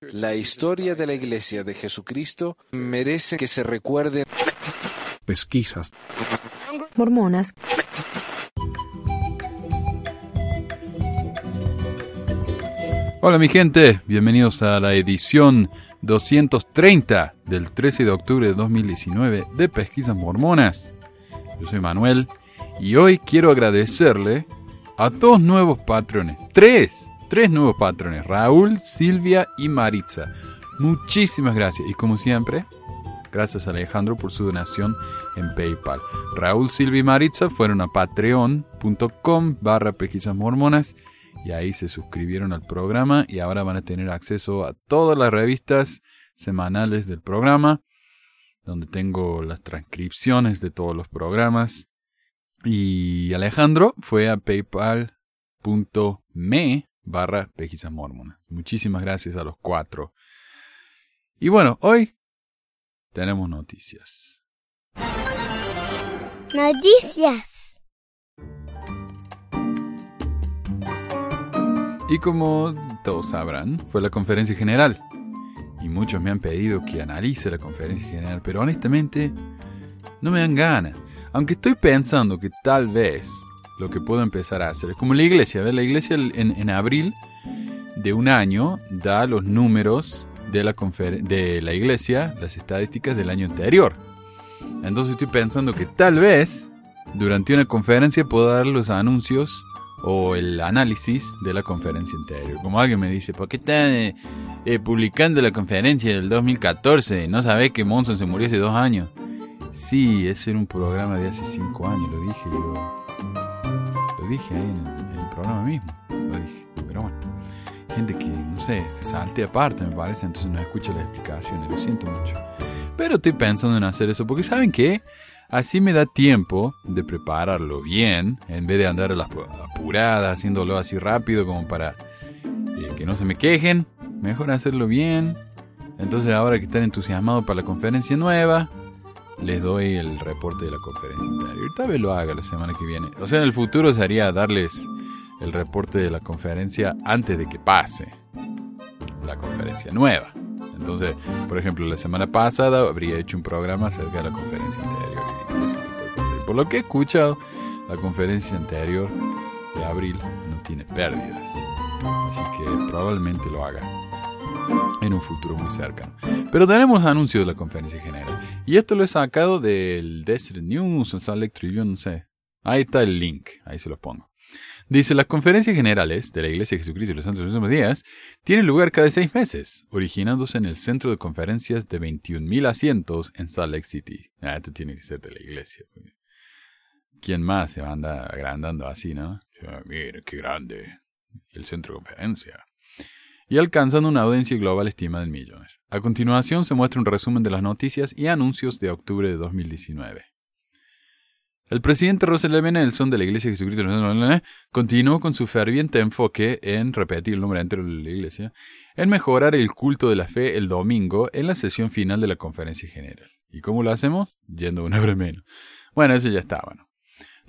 La historia de la Iglesia de Jesucristo merece que se recuerde. Pesquisas. Mormonas. Hola mi gente, bienvenidos a la edición 230 del 13 de octubre de 2019 de Pesquisas Mormonas. Yo soy Manuel y hoy quiero agradecerle a dos nuevos patrones, tres, tres nuevos patrones, Raúl, Silvia y Maritza. Muchísimas gracias y como siempre, gracias a Alejandro por su donación en PayPal. Raúl, Silvia y Maritza fueron a patreon.com barra pesquisas mormonas y ahí se suscribieron al programa y ahora van a tener acceso a todas las revistas semanales del programa, donde tengo las transcripciones de todos los programas. Y Alejandro fue a paypal.me barra pesquisas mormonas. Muchísimas gracias a los cuatro. Y bueno, hoy tenemos noticias. Noticias. Y como todos sabrán, fue la conferencia general. Y muchos me han pedido que analice la conferencia general, pero honestamente no me dan ganas. Aunque estoy pensando que tal vez lo que puedo empezar a hacer es como la iglesia. ¿ves? La iglesia en, en abril de un año da los números de la, de la iglesia, las estadísticas del año anterior. Entonces estoy pensando que tal vez durante una conferencia puedo dar los anuncios o el análisis de la conferencia anterior. Como alguien me dice, ¿por qué están eh, eh, publicando la conferencia del 2014? ¿No sabés que Monson se murió hace dos años? Sí, ese era un programa de hace cinco años, lo dije yo. Dije ahí en, en el programa mismo, lo dije. Pero bueno, gente que, no sé, se salte aparte, me parece, entonces no escucha las explicaciones, lo siento mucho. Pero estoy pensando en hacer eso, porque ¿saben qué? Así me da tiempo de prepararlo bien, en vez de andar a las apuradas, haciéndolo así rápido como para eh, que no se me quejen. Mejor hacerlo bien. Entonces ahora que están entusiasmados para la conferencia nueva, les doy el reporte de la conferencia. Tal vez lo haga la semana que viene. O sea, en el futuro sería darles el reporte de la conferencia antes de que pase la conferencia nueva. Entonces, por ejemplo, la semana pasada habría hecho un programa acerca de la conferencia anterior por lo que he escuchado, la conferencia anterior de abril no tiene pérdidas. Así que probablemente lo haga en un futuro muy cercano. Pero tenemos anuncios de la conferencia general. Y esto lo he sacado del Desert News o Salt Lake Tribune, no sé. Ahí está el link, ahí se los pongo. Dice, las conferencias generales de la Iglesia de Jesucristo y los Santos de los Últimos Días tienen lugar cada seis meses, originándose en el centro de conferencias de 21.000 asientos en Salt Lake City. Ah, esto tiene que ser de la Iglesia. ¿Quién más se va a andar agrandando así, no? mire, qué grande. El centro de conferencia. Y alcanzando una audiencia global estimada en millones. A continuación se muestra un resumen de las noticias y anuncios de octubre de 2019. El presidente Russell M. Nelson de la Iglesia de Jesucristo continuó con su ferviente enfoque en repetir el nombre entero de la Iglesia, en mejorar el culto de la fe el domingo en la sesión final de la conferencia general. ¿Y cómo lo hacemos? Yendo una hora menos. Bueno, eso ya estaba,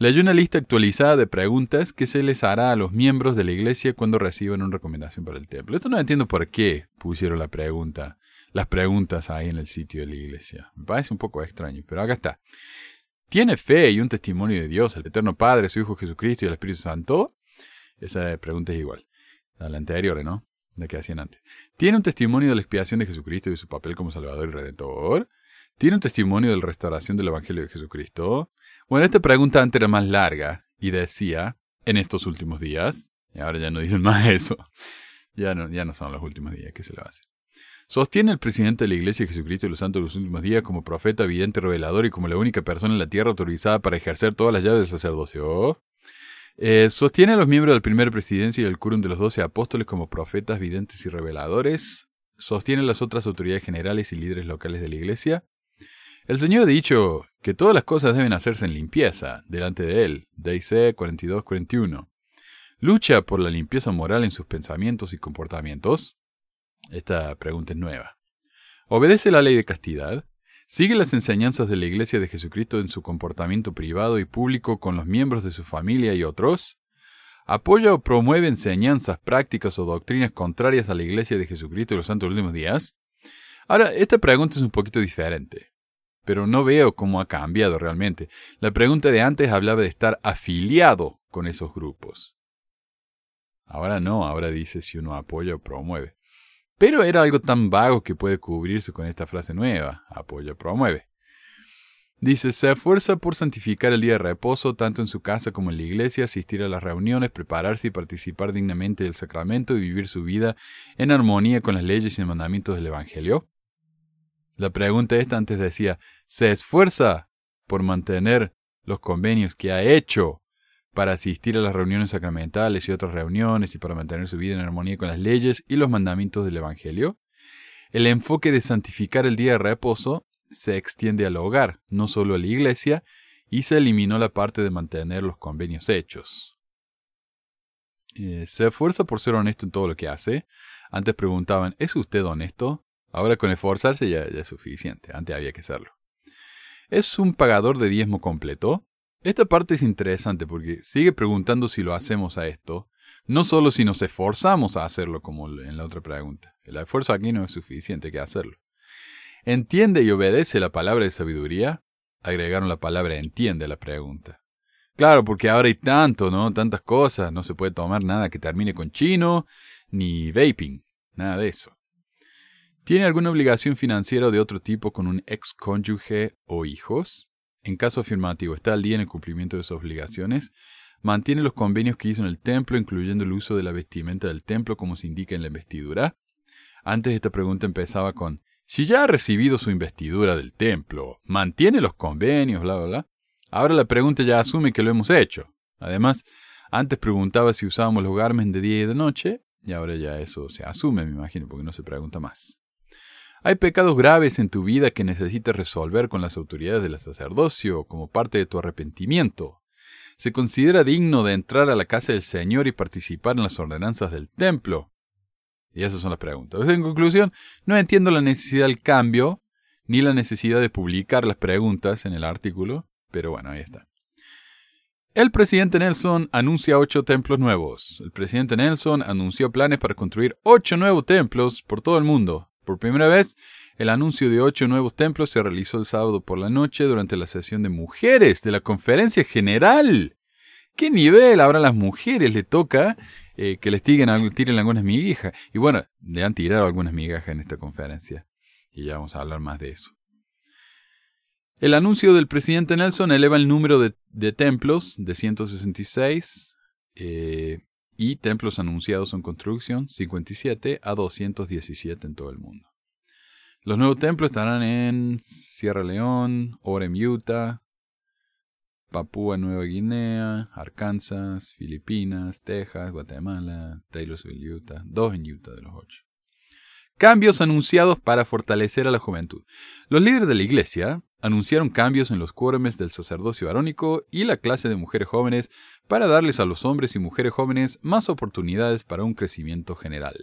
¿no? Leyó una lista actualizada de preguntas que se les hará a los miembros de la iglesia cuando reciban una recomendación para el templo. Esto no entiendo por qué pusieron la pregunta, las preguntas ahí en el sitio de la iglesia. Me parece un poco extraño, pero acá está. ¿Tiene fe y un testimonio de Dios, el Eterno Padre, su Hijo Jesucristo y el Espíritu Santo? Esa pregunta es igual a la anterior, ¿no? La que hacían antes. ¿Tiene un testimonio de la expiación de Jesucristo y su papel como Salvador y Redentor? ¿Tiene un testimonio de la restauración del Evangelio de Jesucristo? Bueno, esta pregunta antes era más larga y decía, en estos últimos días, y ahora ya no dicen más eso, ya no, ya no son los últimos días, ¿qué se a hacer? Sostiene el presidente de la Iglesia de Jesucristo de los Santos de los Últimos Días como profeta, vidente, revelador y como la única persona en la tierra autorizada para ejercer todas las llaves del sacerdocio. Eh, sostiene a los miembros del primer presidencia y del quórum de los doce apóstoles como profetas, videntes y reveladores. Sostiene a las otras autoridades generales y líderes locales de la Iglesia. El Señor ha dicho que todas las cosas deben hacerse en limpieza delante de Él. DIC 42-41. Lucha por la limpieza moral en sus pensamientos y comportamientos. Esta pregunta es nueva. ¿Obedece la ley de castidad? ¿Sigue las enseñanzas de la Iglesia de Jesucristo en su comportamiento privado y público con los miembros de su familia y otros? ¿Apoya o promueve enseñanzas, prácticas o doctrinas contrarias a la Iglesia de Jesucristo de los Santos Últimos Días? Ahora, esta pregunta es un poquito diferente, pero no veo cómo ha cambiado realmente. La pregunta de antes hablaba de estar afiliado con esos grupos. Ahora no, ahora dice si uno apoya o promueve. Pero era algo tan vago que puede cubrirse con esta frase nueva, apoya o promueve. Dice, se esfuerza por santificar el día de reposo, tanto en su casa como en la iglesia, asistir a las reuniones, prepararse y participar dignamente del sacramento y vivir su vida en armonía con las leyes y mandamientos del Evangelio. La pregunta esta antes decía, ¿se esfuerza por mantener los convenios que ha hecho para asistir a las reuniones sacramentales y otras reuniones y para mantener su vida en armonía con las leyes y los mandamientos del Evangelio? El enfoque de santificar el día de reposo se extiende al hogar, no solo a la iglesia, y se eliminó la parte de mantener los convenios hechos. Eh, se esfuerza por ser honesto en todo lo que hace. Antes preguntaban, ¿es usted honesto? Ahora con esforzarse ya, ya es suficiente. Antes había que serlo. ¿Es un pagador de diezmo completo? Esta parte es interesante porque sigue preguntando si lo hacemos a esto, no solo si nos esforzamos a hacerlo como en la otra pregunta. El esfuerzo aquí no es suficiente que hacerlo. ¿Entiende y obedece la palabra de sabiduría? Agregaron la palabra entiende a la pregunta. Claro, porque ahora hay tanto, ¿no? Tantas cosas. No se puede tomar nada que termine con chino, ni vaping. Nada de eso. ¿Tiene alguna obligación financiera de otro tipo con un ex cónyuge o hijos? En caso afirmativo, ¿está al día en el cumplimiento de sus obligaciones? ¿Mantiene los convenios que hizo en el templo, incluyendo el uso de la vestimenta del templo como se indica en la investidura? Antes esta pregunta empezaba con si ya ha recibido su investidura del templo, mantiene los convenios, bla, bla, bla, ahora la pregunta ya asume que lo hemos hecho. Además, antes preguntaba si usábamos los garmen de día y de noche, y ahora ya eso se asume, me imagino, porque no se pregunta más. Hay pecados graves en tu vida que necesitas resolver con las autoridades del sacerdocio como parte de tu arrepentimiento. Se considera digno de entrar a la casa del Señor y participar en las ordenanzas del templo. Y esas son las preguntas. en conclusión, no entiendo la necesidad del cambio, ni la necesidad de publicar las preguntas en el artículo, pero bueno, ahí está. El presidente Nelson anuncia ocho templos nuevos. El presidente Nelson anunció planes para construir ocho nuevos templos por todo el mundo. Por primera vez, el anuncio de ocho nuevos templos se realizó el sábado por la noche durante la sesión de mujeres de la conferencia general. ¿Qué nivel ahora las mujeres le toca eh, que les tiren, tiren algunas migajas. Y bueno, le han tirado algunas migajas en esta conferencia. Y ya vamos a hablar más de eso. El anuncio del presidente Nelson eleva el número de, templos de 166 eh, y templos anunciados en construcción 57 a 217 en todo el mundo. Los nuevos templos estarán en Sierra León, Orem, Utah, Papúa Nueva Guinea, Arkansas, Filipinas, Texas, Guatemala, Taylorsville, Utah, dos en Utah de los ocho. Cambios anunciados para fortalecer a la juventud. Los líderes de la Iglesia anunciaron cambios en los quórumes del sacerdocio arónico y la clase de mujeres jóvenes para darles a los hombres y mujeres jóvenes más oportunidades para un crecimiento general.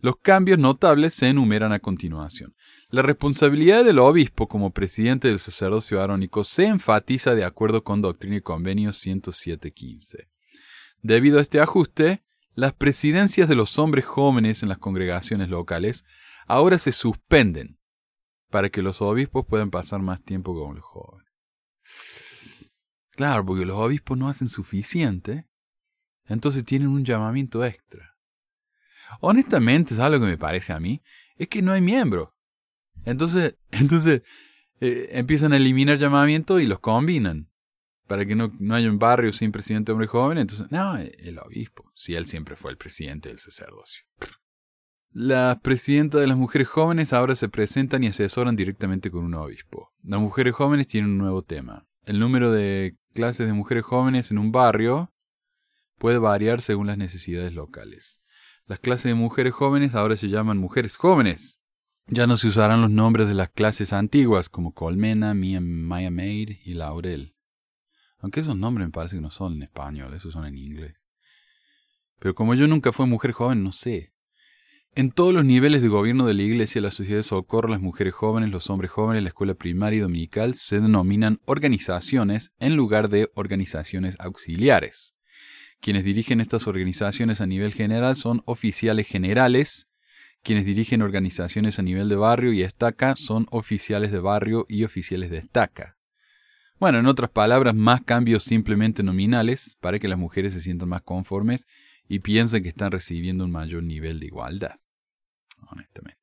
Los cambios notables se enumeran a continuación. La responsabilidad del obispo como presidente del sacerdocio arónico se enfatiza de acuerdo con Doctrina y Convenio 107.15. Debido a este ajuste, las presidencias de los hombres jóvenes en las congregaciones locales ahora se suspenden para que los obispos puedan pasar más tiempo con los jóvenes. Claro, porque los obispos no hacen suficiente, entonces tienen un llamamiento extra. Honestamente, ¿sabes lo que me parece a mí? Es que no hay miembros. Entonces, entonces eh, empiezan a eliminar llamamientos y los combinan. Para que no, no haya un barrio sin presidente hombre joven. Entonces, no, el obispo. Si él siempre fue el presidente del sacerdocio. Las presidentas de las mujeres jóvenes ahora se presentan y asesoran directamente con un obispo. Las mujeres jóvenes tienen un nuevo tema. El número de clases de mujeres jóvenes en un barrio puede variar según las necesidades locales. Las clases de mujeres jóvenes ahora se llaman mujeres jóvenes. Ya no se usarán los nombres de las clases antiguas como Colmena, Maya Maid y Laurel. Aunque esos nombres me parece que no son en español, esos son en inglés. Pero como yo nunca fui mujer joven, no sé. En todos los niveles de gobierno de la Iglesia, la sociedad de socorro, las mujeres jóvenes, los hombres jóvenes, la escuela primaria y dominical se denominan organizaciones en lugar de organizaciones auxiliares, Quienes dirigen estas organizaciones a nivel general son oficiales generales. Quienes dirigen organizaciones a nivel de barrio y estaca son oficiales de barrio y oficiales de estaca. Bueno, en otras palabras, más cambios simplemente nominales para que las mujeres se sientan más conformes y piensen que están recibiendo un mayor nivel de igualdad. Honestamente.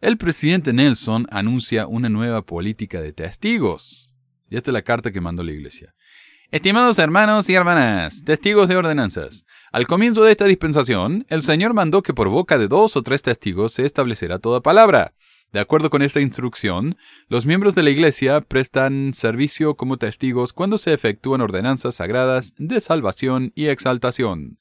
El presidente Nelson anuncia una nueva política de testigos. Y esta es la carta que mandó la iglesia. Estimados hermanos y hermanas, testigos de ordenanzas, al comienzo de esta dispensación, el Señor mandó que por boca de dos o tres testigos se establecerá toda palabra. De acuerdo con esta instrucción, los miembros de la Iglesia prestan servicio como testigos cuando se efectúan ordenanzas sagradas de salvación y exaltación.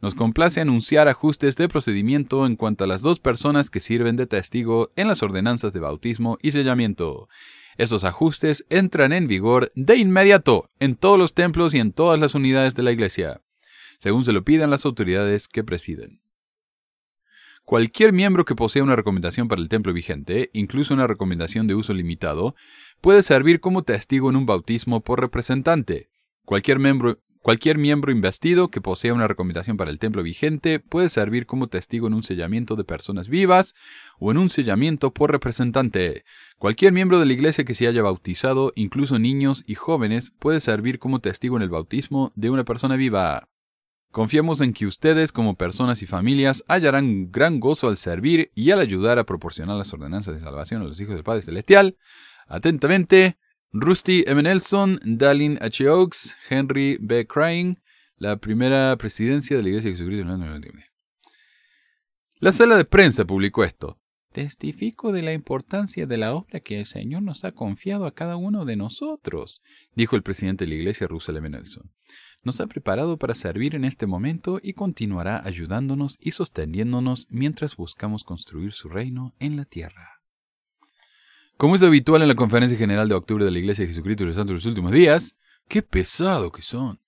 Nos complace anunciar ajustes de procedimiento en cuanto a las dos personas que sirven de testigo en las ordenanzas de bautismo y sellamiento. Esos ajustes entran en vigor de inmediato en todos los templos y en todas las unidades de la Iglesia, según se lo pidan las autoridades que presiden. Cualquier miembro que posea una recomendación para el templo vigente, incluso una recomendación de uso limitado, puede servir como testigo en un bautismo por representante. Cualquier miembro, Cualquier miembro investido que posea una recomendación para el templo vigente puede servir como testigo en un sellamiento de personas vivas o en un sellamiento por representante. Cualquier miembro de la iglesia que se haya bautizado, incluso niños y jóvenes, puede servir como testigo en el bautismo de una persona viva. Confiamos en que ustedes, como personas y familias, hallarán gran gozo al servir y al ayudar a proporcionar las ordenanzas de salvación a los hijos del Padre Celestial. Atentamente, Rusty M. Nelson, Dallin H. Oaks, Henry B. Crying, la primera presidencia de la Iglesia de Jesucristo en La sala de prensa publicó esto. Testifico de la importancia de la obra que el Señor nos ha confiado a cada uno de nosotros, dijo el presidente de la Iglesia, Russell M. Nelson. Nos ha preparado para servir en este momento y continuará ayudándonos y sosteniéndonos mientras buscamos construir su reino en la tierra. Como es habitual en la Conferencia General de Octubre de la Iglesia de Jesucristo de los Santos de los Últimos Días, qué pesado que son.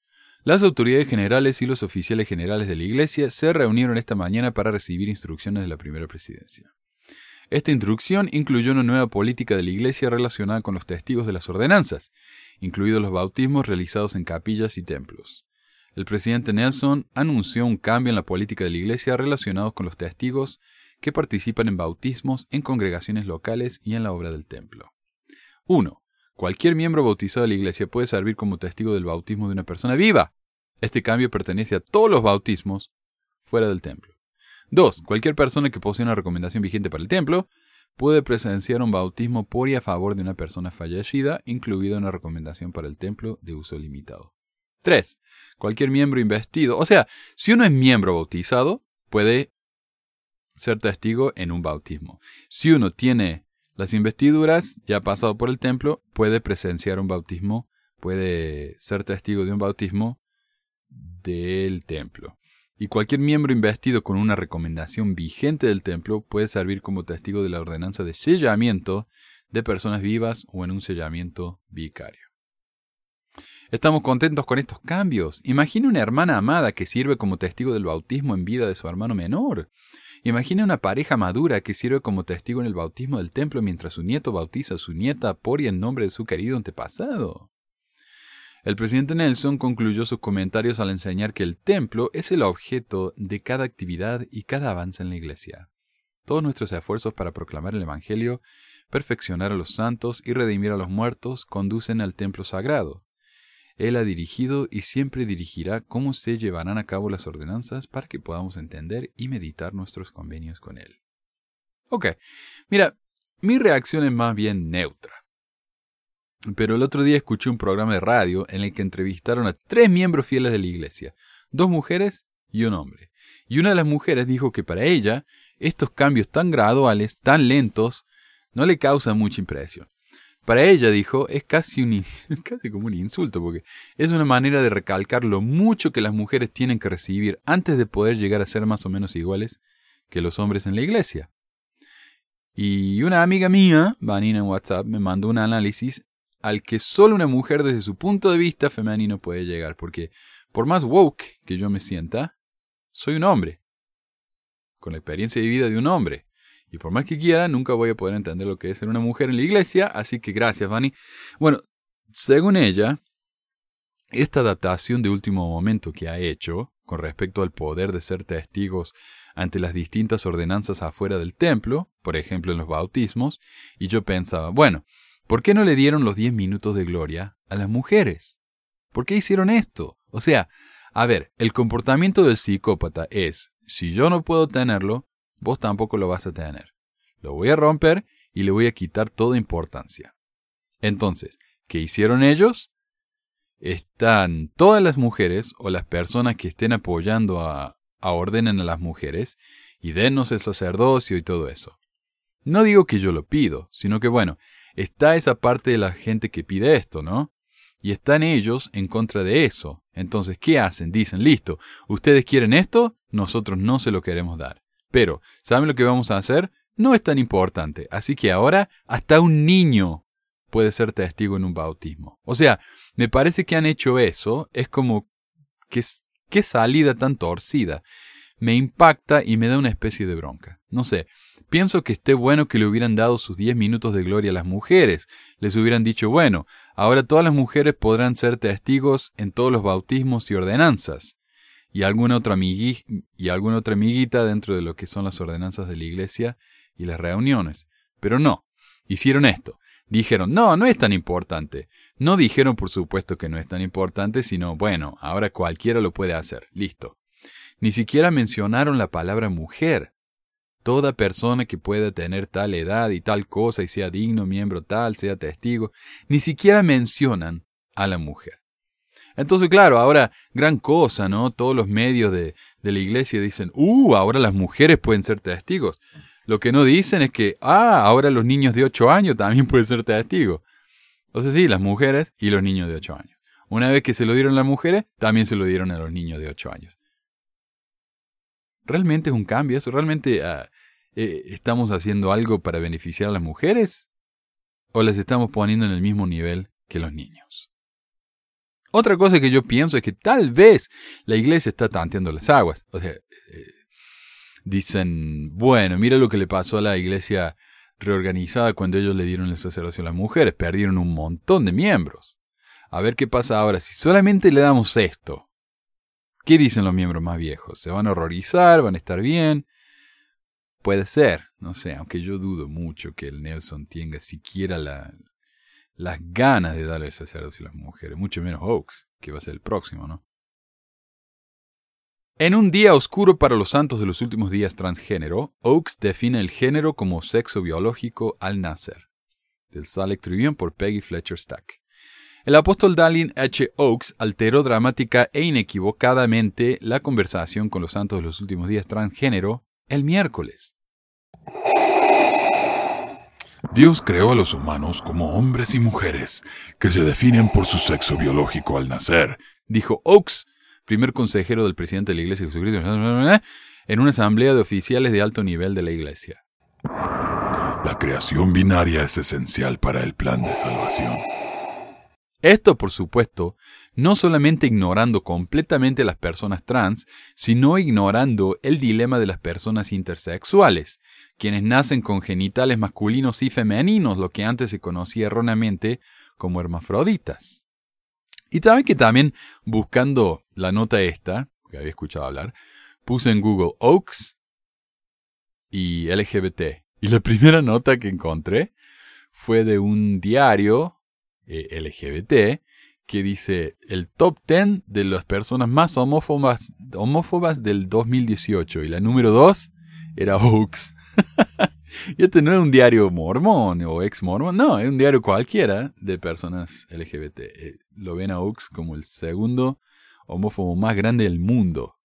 Las autoridades generales y los oficiales generales de la Iglesia se reunieron esta mañana para recibir instrucciones de la primera presidencia. Esta instrucción incluyó una nueva política de la Iglesia relacionada con los testigos de las ordenanzas, incluidos los bautismos realizados en capillas y templos. El presidente Nelson anunció un cambio en la política de la Iglesia relacionado con los testigos que participan en bautismos en congregaciones locales y en la obra del templo. 1. Cualquier miembro bautizado de la iglesia puede servir como testigo del bautismo de una persona viva. Este cambio pertenece a todos los bautismos fuera del templo. 2. Cualquier persona que posee una recomendación vigente para el templo puede presenciar un bautismo por y a favor de una persona fallecida, incluida una recomendación para el templo de uso limitado. 3. Cualquier miembro investido, o sea, si uno es miembro bautizado, puede ser testigo en un bautismo. Si uno tiene las investiduras, ya ha pasado por el templo, puede presenciar un bautismo, puede ser testigo de un bautismo del templo. Y cualquier miembro investido con una recomendación vigente del templo puede servir como testigo de la ordenanza de sellamiento de personas vivas o en un sellamiento vicario. Estamos contentos con estos cambios. Imagina una hermana amada que sirve como testigo del bautismo en vida de su hermano menor. Imagina una pareja madura que sirve como testigo en el bautismo del templo mientras su nieto bautiza a su nieta por y en nombre de su querido antepasado. El presidente Nelson concluyó sus comentarios al enseñar que el templo es el objeto de cada actividad y cada avance en la iglesia. Todos nuestros esfuerzos para proclamar el Evangelio, perfeccionar a los santos y redimir a los muertos conducen al templo sagrado. Él ha dirigido y siempre dirigirá cómo se llevarán a cabo las ordenanzas para que podamos entender y meditar nuestros convenios con Él. Ok, mira, mi reacción es más bien neutra. Pero el otro día escuché un programa de radio en el que entrevistaron a tres miembros fieles de la iglesia, dos mujeres y un hombre. Y una de las mujeres dijo que para ella estos cambios tan graduales, tan lentos, no le causan mucha impresión. Para ella, dijo, es casi, un, casi como un insulto, porque es una manera de recalcar lo mucho que las mujeres tienen que recibir antes de poder llegar a ser más o menos iguales que los hombres en la iglesia. Y una amiga mía, Vanina en WhatsApp, me mandó un análisis al que solo una mujer desde su punto de vista femenino puede llegar, porque por más woke que yo me sienta, soy un hombre, con la experiencia de vida de un hombre. Y por más que quiera, nunca voy a poder entender lo que es ser una mujer en la iglesia, así que gracias, Fanny. Bueno, según ella, esta adaptación de último momento que ha hecho con respecto al poder de ser testigos ante las distintas ordenanzas afuera del templo, por ejemplo en los bautismos, y yo pensaba, bueno, ¿por qué no le dieron los diez minutos de gloria a las mujeres? ¿Por qué hicieron esto? O sea, a ver, el comportamiento del psicópata es, si yo no puedo tenerlo, vos tampoco lo vas a tener. Lo voy a romper y le voy a quitar toda importancia. Entonces, ¿qué hicieron ellos? Están todas las mujeres o las personas que estén apoyando a, a ordenen a las mujeres y denos el sacerdocio y todo eso. No digo que yo lo pido, sino que bueno, está esa parte de la gente que pide esto, ¿no? Y están ellos en contra de eso. Entonces, ¿qué hacen? Dicen, listo, ustedes quieren esto, nosotros no se lo queremos dar. Pero, ¿saben lo que vamos a hacer? No es tan importante. Así que ahora hasta un niño puede ser testigo en un bautismo. O sea, me parece que han hecho eso, es como que qué salida tan torcida. Me impacta y me da una especie de bronca. No sé, pienso que esté bueno que le hubieran dado sus diez minutos de gloria a las mujeres. Les hubieran dicho, bueno, ahora todas las mujeres podrán ser testigos en todos los bautismos y ordenanzas. Y alguna otra, y alguna otra amiguita dentro de lo que son las ordenanzas de la iglesia y las reuniones. Pero no, hicieron esto. Dijeron, no, no es tan importante. No dijeron, por supuesto, que no es tan importante, sino, bueno, ahora cualquiera lo puede hacer. Listo. Ni siquiera mencionaron la palabra mujer. Toda persona que pueda tener tal edad y tal cosa y sea digno miembro tal, sea testigo, ni siquiera mencionan a la mujer. Entonces, claro, ahora gran cosa, ¿no? Todos los medios de, la iglesia dicen, uh, ahora las mujeres pueden ser testigos. Lo que no dicen es que, ah, ahora los niños de 8 años también pueden ser testigos. Sea, sí, las mujeres y los niños de 8 años. Una vez que se lo dieron a las mujeres, también se lo dieron a los niños de 8 años. ¿Realmente es un cambio eso? ¿Realmente ah, eh, estamos haciendo algo para beneficiar a las mujeres? ¿O las estamos poniendo en el mismo nivel que los niños? Otra cosa que yo pienso es que tal vez la iglesia está tanteando las aguas. O sea, eh, dicen, bueno, mira lo que le pasó a la iglesia reorganizada cuando ellos le dieron el sacerdocio a las mujeres, perdieron un montón de miembros. A ver qué pasa ahora si solamente le damos esto. ¿Qué dicen los miembros más viejos? ¿Se van a horrorizar? ¿Van a estar bien? Puede ser, no sé, aunque yo dudo mucho que el Nelson tenga siquiera la, las ganas de darle el sacerdocio a las mujeres, mucho menos Oaks, que va a ser el próximo, ¿no? En un día oscuro para los santos de los últimos días transgénero, Oakes define el género como sexo biológico al nacer. Del Tribune por Peggy Fletcher Stack. El apóstol Dallin H. Oakes alteró dramática e inequivocadamente la conversación con los santos de los últimos días transgénero el miércoles. Dios creó a los humanos como hombres y mujeres que se definen por su sexo biológico al nacer, dijo Oakes primer consejero del presidente de la Iglesia de Jesucristo, en una asamblea de oficiales de alto nivel de la Iglesia. La creación binaria es esencial para el plan de salvación. Esto, por supuesto, no solamente ignorando completamente a las personas trans, sino ignorando el dilema de las personas intersexuales, quienes nacen con genitales masculinos y femeninos, lo que antes se conocía erróneamente como hermafroditas. Y también que también buscando la nota esta, que había escuchado hablar, puse en Google Oaks y LGBT. Y la primera nota que encontré fue de un diario eh, LGBT que dice el top 10 de las personas más homófobas, homófobas del 2018. Y la número 2 era Oaks. Y este no es un diario mormón o ex mormón, no, es un diario cualquiera de personas LGBT. Eh, lo ven a Oaks como el segundo homófobo más grande del mundo.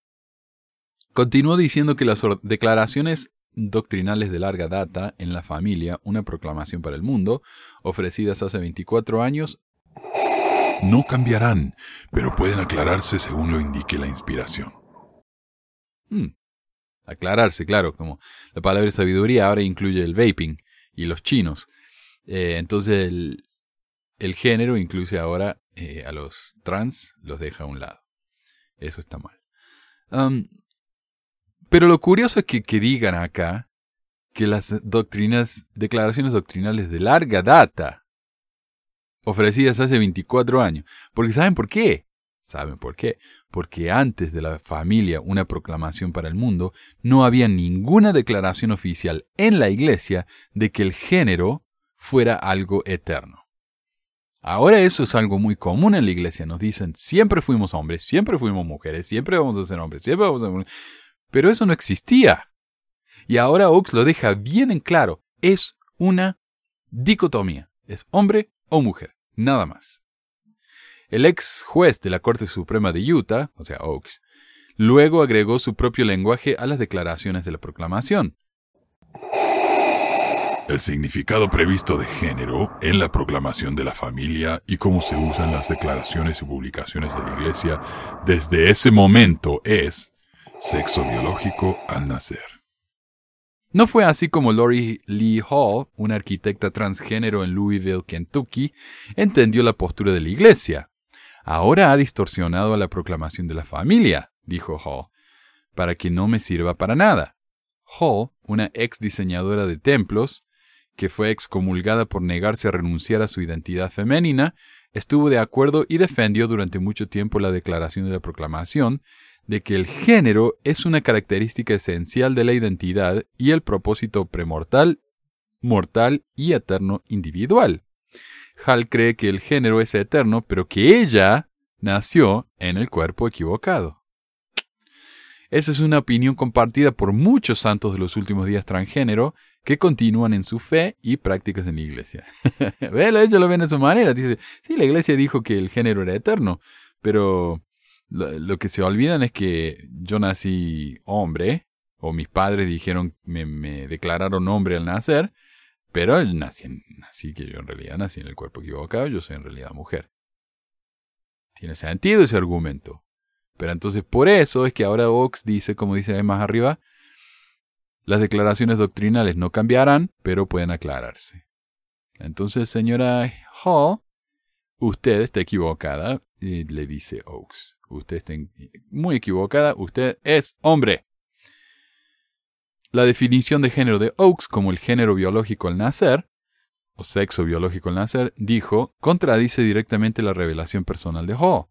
Continuó diciendo que las declaraciones doctrinales de larga data en la familia, una proclamación para el mundo, ofrecidas hace 24 años, no cambiarán, pero pueden aclararse según lo indique la inspiración. Hmm. Aclararse, claro, como la palabra sabiduría ahora incluye el vaping y los chinos. Eh, entonces el, el género incluye ahora eh, a los trans, los deja a un lado. Eso está mal. pero lo curioso es que, que digan acá que las doctrinas, declaraciones doctrinales de larga data, ofrecidas hace 24 años, porque ¿saben por qué? ¿Saben por qué? Porque antes de la familia, una proclamación para el mundo, no había ninguna declaración oficial en la iglesia de que el género fuera algo eterno. Ahora eso es algo muy común en la iglesia. Nos dicen, siempre fuimos hombres, siempre fuimos mujeres, siempre vamos a ser hombres, siempre vamos a ser Pero eso no existía. Y ahora Oaks lo deja bien en claro. Es una dicotomía. Es hombre o mujer. Nada más. El ex juez de la Corte Suprema de Utah, o sea, Oaks, luego agregó su propio lenguaje a las declaraciones de la proclamación. El significado previsto de género en la proclamación de la familia y cómo se usan las declaraciones y publicaciones de la Iglesia desde ese momento es sexo biológico al nacer. No fue así como Lori Lee Hall, una arquitecta transgénero en Louisville, Kentucky, entendió la postura de la Iglesia. Ahora ha distorsionado a la proclamación de la familia, dijo Hall, para que no me sirva para nada. Hall, una ex diseñadora de templos, que fue excomulgada por negarse a renunciar a su identidad femenina, estuvo de acuerdo y defendió durante mucho tiempo la declaración de la proclamación de que el género es una característica esencial de la identidad y el propósito premortal, mortal y eterno individual. Hall cree que el género es eterno, pero que ella nació en el cuerpo equivocado. Esa es una opinión compartida por muchos santos de los últimos días transgénero que continúan en su fe y prácticas en la iglesia. Velo, ella lo ven de su manera. Dice, sí, la iglesia dijo que el género era eterno, pero lo, que se olvidan es que yo nací hombre, o mis padres dijeron, me, me declararon hombre al nacer, pero nací, nací que yo en realidad nací en el cuerpo equivocado, yo soy en realidad mujer. Tiene sentido ese argumento. Pero entonces por eso es que ahora Ox dice, como dice más arriba, las declaraciones doctrinales no cambiarán, pero pueden aclararse. Entonces, señora Hall, usted está equivocada, y le dice Oaks. Usted está muy equivocada, usted es hombre. La definición de género de Oaks como el género biológico al nacer, o sexo biológico al nacer, dijo, contradice directamente la revelación personal de Hall.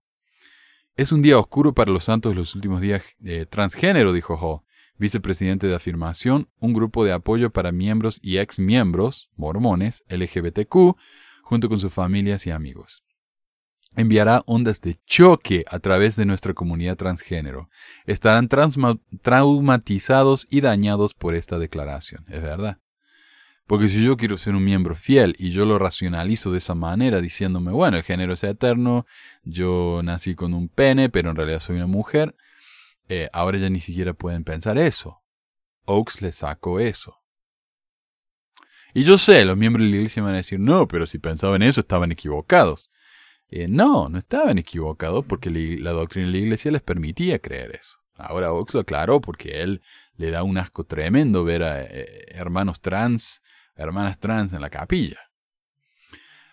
Es un día oscuro para los santos de los últimos días eh, transgénero, dijo Hall, vicepresidente de Afirmación, un grupo de apoyo para miembros y ex miembros, mormones, LGBTQ, junto con sus familias y amigos enviará ondas de choque a través de nuestra comunidad transgénero. Estarán traumatizados y dañados por esta declaración, es verdad. Porque si yo quiero ser un miembro fiel y yo lo racionalizo de esa manera, diciéndome, bueno, el género es eterno, yo nací con un pene, pero en realidad soy una mujer, eh, ahora ya ni siquiera pueden pensar eso. Oaks le sacó eso. Y yo sé, los miembros de la iglesia van a decir, no, pero si pensaban eso estaban equivocados. Eh, no, no estaban equivocados porque la doctrina de la iglesia les permitía creer eso. Ahora Oaks lo aclaró porque él le da un asco tremendo ver a eh, hermanos trans, hermanas trans en la capilla.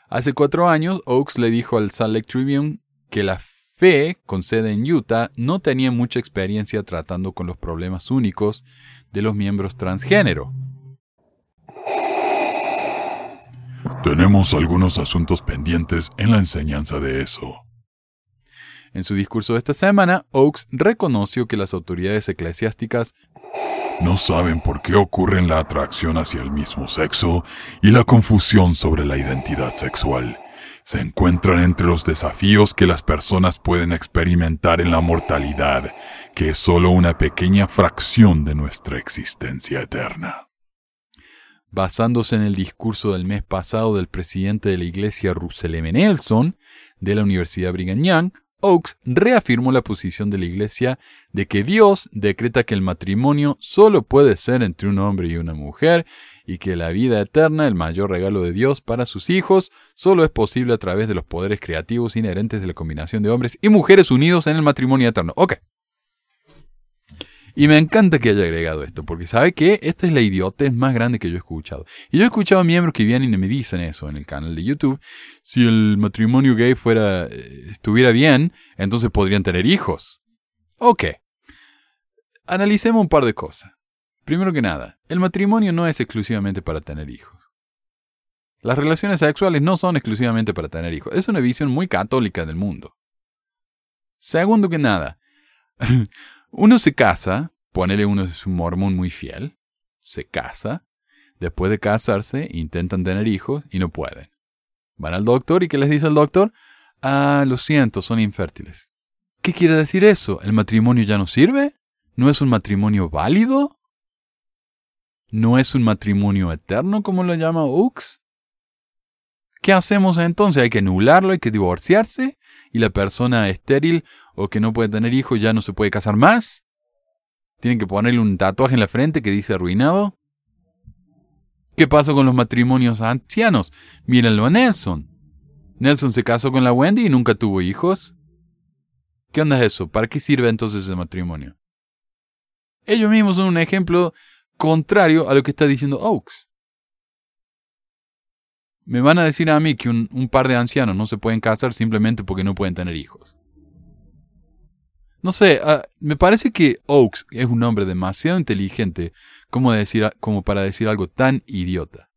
Hace cuatro años, Oaks le dijo al Salt Lake Tribune que la fe con sede en Utah no tenía mucha experiencia tratando con los problemas únicos de los miembros transgénero. Tenemos algunos asuntos pendientes en la enseñanza de eso. En su discurso de esta semana, Oaks reconoció que las autoridades eclesiásticas no saben por qué ocurre la atracción hacia el mismo sexo y la confusión sobre la identidad sexual. Se encuentran entre los desafíos que las personas pueden experimentar en la mortalidad, que es solo una pequeña fracción de nuestra existencia eterna. Basándose en el discurso del mes pasado del presidente de la iglesia Russell M. Nelson de la Universidad Brigham Young, Oaks reafirmó la posición de la iglesia de que Dios decreta que el matrimonio solo puede ser entre un hombre y una mujer y que la vida eterna, el mayor regalo de Dios para sus hijos, solo es posible a través de los poderes creativos inherentes de la combinación de hombres y mujeres unidos en el matrimonio eterno. Ok, y me encanta que haya agregado esto, porque sabe que esta es la idiotez más grande que yo he escuchado. Y yo he escuchado miembros que vienen y me dicen eso en el canal de YouTube. Si el matrimonio gay fuera, eh, estuviera bien, entonces podrían tener hijos. Ok. Analicemos un par de cosas. Primero que nada, el matrimonio no es exclusivamente para tener hijos. Las relaciones sexuales no son exclusivamente para tener hijos. Es una visión muy católica del mundo. Segundo que nada, uno se casa, ponele uno es un mormón muy fiel, se casa, después de casarse intentan tener hijos y no pueden. Van al doctor y ¿qué les dice el doctor? Ah, lo siento, son infértiles. ¿Qué quiere decir eso? ¿El matrimonio ya no sirve? ¿No es un matrimonio válido? ¿No es un matrimonio eterno como lo llama Oaks? ¿Qué hacemos entonces? ¿Hay que anularlo? ¿Hay que divorciarse? ¿Y la persona estéril o que no puede tener hijos ya no se puede casar más? ¿Tienen que ponerle un tatuaje en la frente que dice arruinado? ¿Qué pasa con los matrimonios ancianos? Mírenlo a Nelson. Nelson se casó con la Wendy y nunca tuvo hijos. ¿Qué onda es eso? ¿Para qué sirve entonces ese matrimonio? Ellos mismos son un ejemplo contrario a lo que está diciendo Oaks. Me van a decir a mí que un, par de ancianos no se pueden casar simplemente porque no pueden tener hijos. No sé, uh, me parece que Oaks es un hombre demasiado inteligente como, para decir algo tan idiota.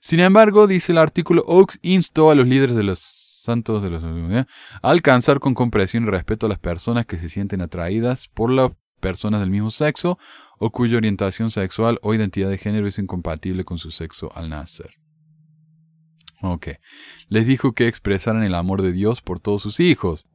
Sin embargo, dice el artículo, Oaks instó a los líderes de los santos de los a alcanzar con comprensión y respeto a las personas que se sienten atraídas por las personas del mismo sexo o cuya orientación sexual o identidad de género es incompatible con su sexo al nacer. Ok. Les dijo que expresaran el amor de Dios por todos sus hijos.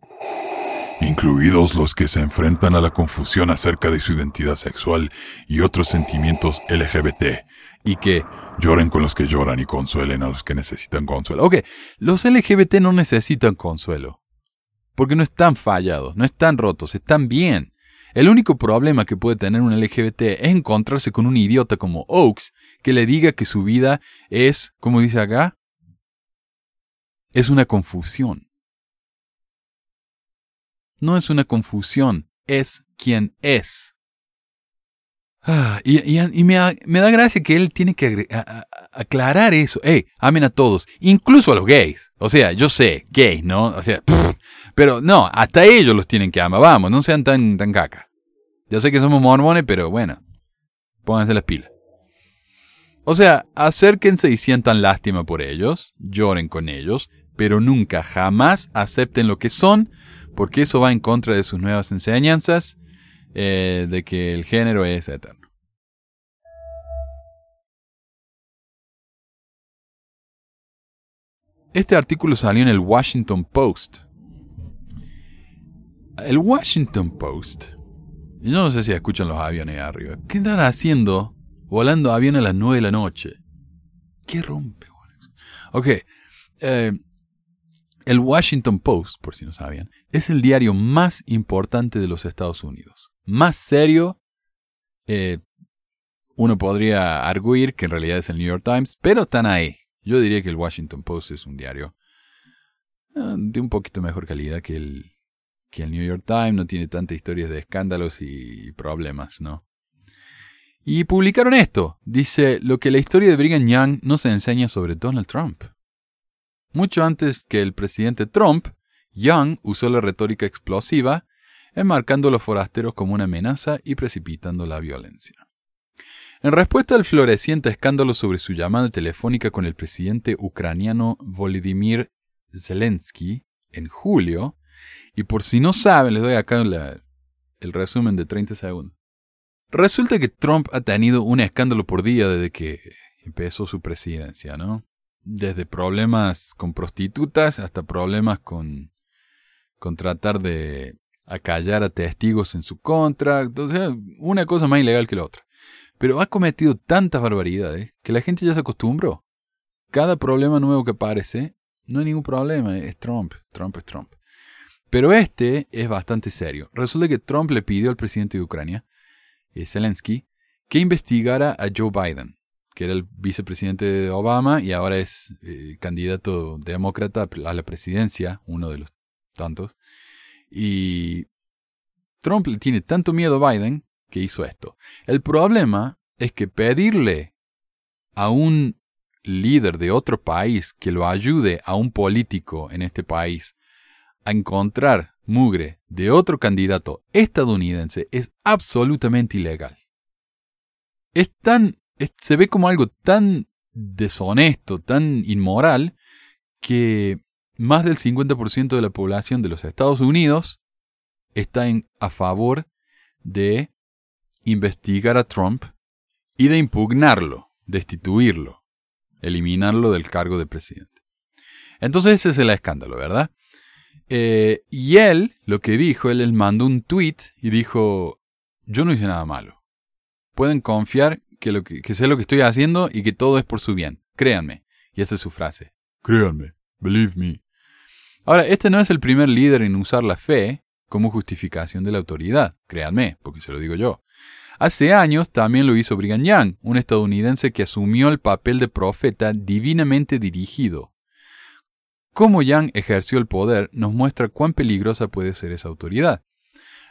Incluidos los que se enfrentan a la confusión acerca de su identidad sexual y otros sentimientos LGBT, y que lloren con los que lloran y consuelen a los que necesitan consuelo. Ok, los LGBT no necesitan consuelo. Porque no están fallados, no están rotos, están bien. El único problema que puede tener un LGBT es encontrarse con un idiota como Oaks que le diga que su vida es, como dice acá, es una confusión. No es una confusión, es quien es. Ah, y, me, da gracia que él tiene que aclarar eso. Hey, amen a todos, incluso a los gays. O sea, yo sé, gays, ¿no? O sea, pero no, hasta ellos los tienen que amar. Vamos, no sean tan, tan caca. Yo sé que somos mormones, pero bueno, pónganse las pilas. O sea, acérquense y sientan lástima por ellos, lloren con ellos, pero nunca, jamás acepten lo que son, porque eso va en contra de sus nuevas enseñanzas eh, de que el género es eterno. Este artículo salió en el Washington Post. El Washington Post. Yo no sé si escuchan los aviones arriba. ¿Qué están haciendo volando aviones a las 9 de la noche? ¿Qué rompe? Ok. Eh, el Washington Post, por si no sabían, es el diario más importante de los Estados Unidos más serio, eh, uno podría arguir que en realidad es el New York Times, pero están ahí. Yo diría que el Washington Post es un diario eh, de un poquito mejor calidad que el, que el New York Times, no tiene tantas historias de escándalos y problemas, ¿no? Y publicaron esto. Dice, lo que la historia de Brigham Young no se enseña sobre Donald Trump. Mucho antes que el presidente Trump, Young usó la retórica explosiva enmarcando a los forasteros como una amenaza y precipitando la violencia. En respuesta al floreciente escándalo sobre su llamada telefónica con el presidente ucraniano Volodymyr Zelensky en julio, y por si no saben, les doy acá el resumen de 30 segundos. Resulta que Trump ha tenido un escándalo por día desde que empezó su presidencia, ¿no? Desde problemas con prostitutas hasta problemas con, con tratar de a callar a testigos en su contra, entonces una cosa más ilegal que la otra. Pero ha cometido tantas barbaridades que la gente ya se acostumbró. Cada problema nuevo que aparece, no hay ningún problema, es Trump, Trump es Trump. Pero este es bastante serio. Resulta que Trump le pidió al presidente de Ucrania, Zelensky, que investigara a Joe Biden, que era el vicepresidente de Obama y ahora es eh, candidato demócrata a la presidencia, uno de los tantos. Y Trump le tiene tanto miedo a Biden que hizo esto. El problema es que pedirle a un líder de otro país que lo ayude a un político en este país a encontrar mugre de otro candidato estadounidense es absolutamente ilegal. Es tan, se ve como algo tan deshonesto, tan inmoral, que más del 50% de la población de los Estados Unidos está en, a favor de investigar a Trump y de impugnarlo, destituirlo, eliminarlo del cargo de presidente. Entonces ese es el escándalo, ¿verdad? Eh, y él, lo que dijo, él les mandó un tweet y dijo, yo no hice nada malo. Pueden confiar que, lo que, que sé lo que estoy haciendo y que todo es por su bien. Créanme. Y esa es su frase. Créanme. Believe me. Ahora, este no es el primer líder en usar la fe como justificación de la autoridad. Créanme, porque se lo digo yo. Hace años también lo hizo Brigham Young, un estadounidense que asumió el papel de profeta divinamente dirigido. Cómo Young ejerció el poder nos muestra cuán peligrosa puede ser esa autoridad.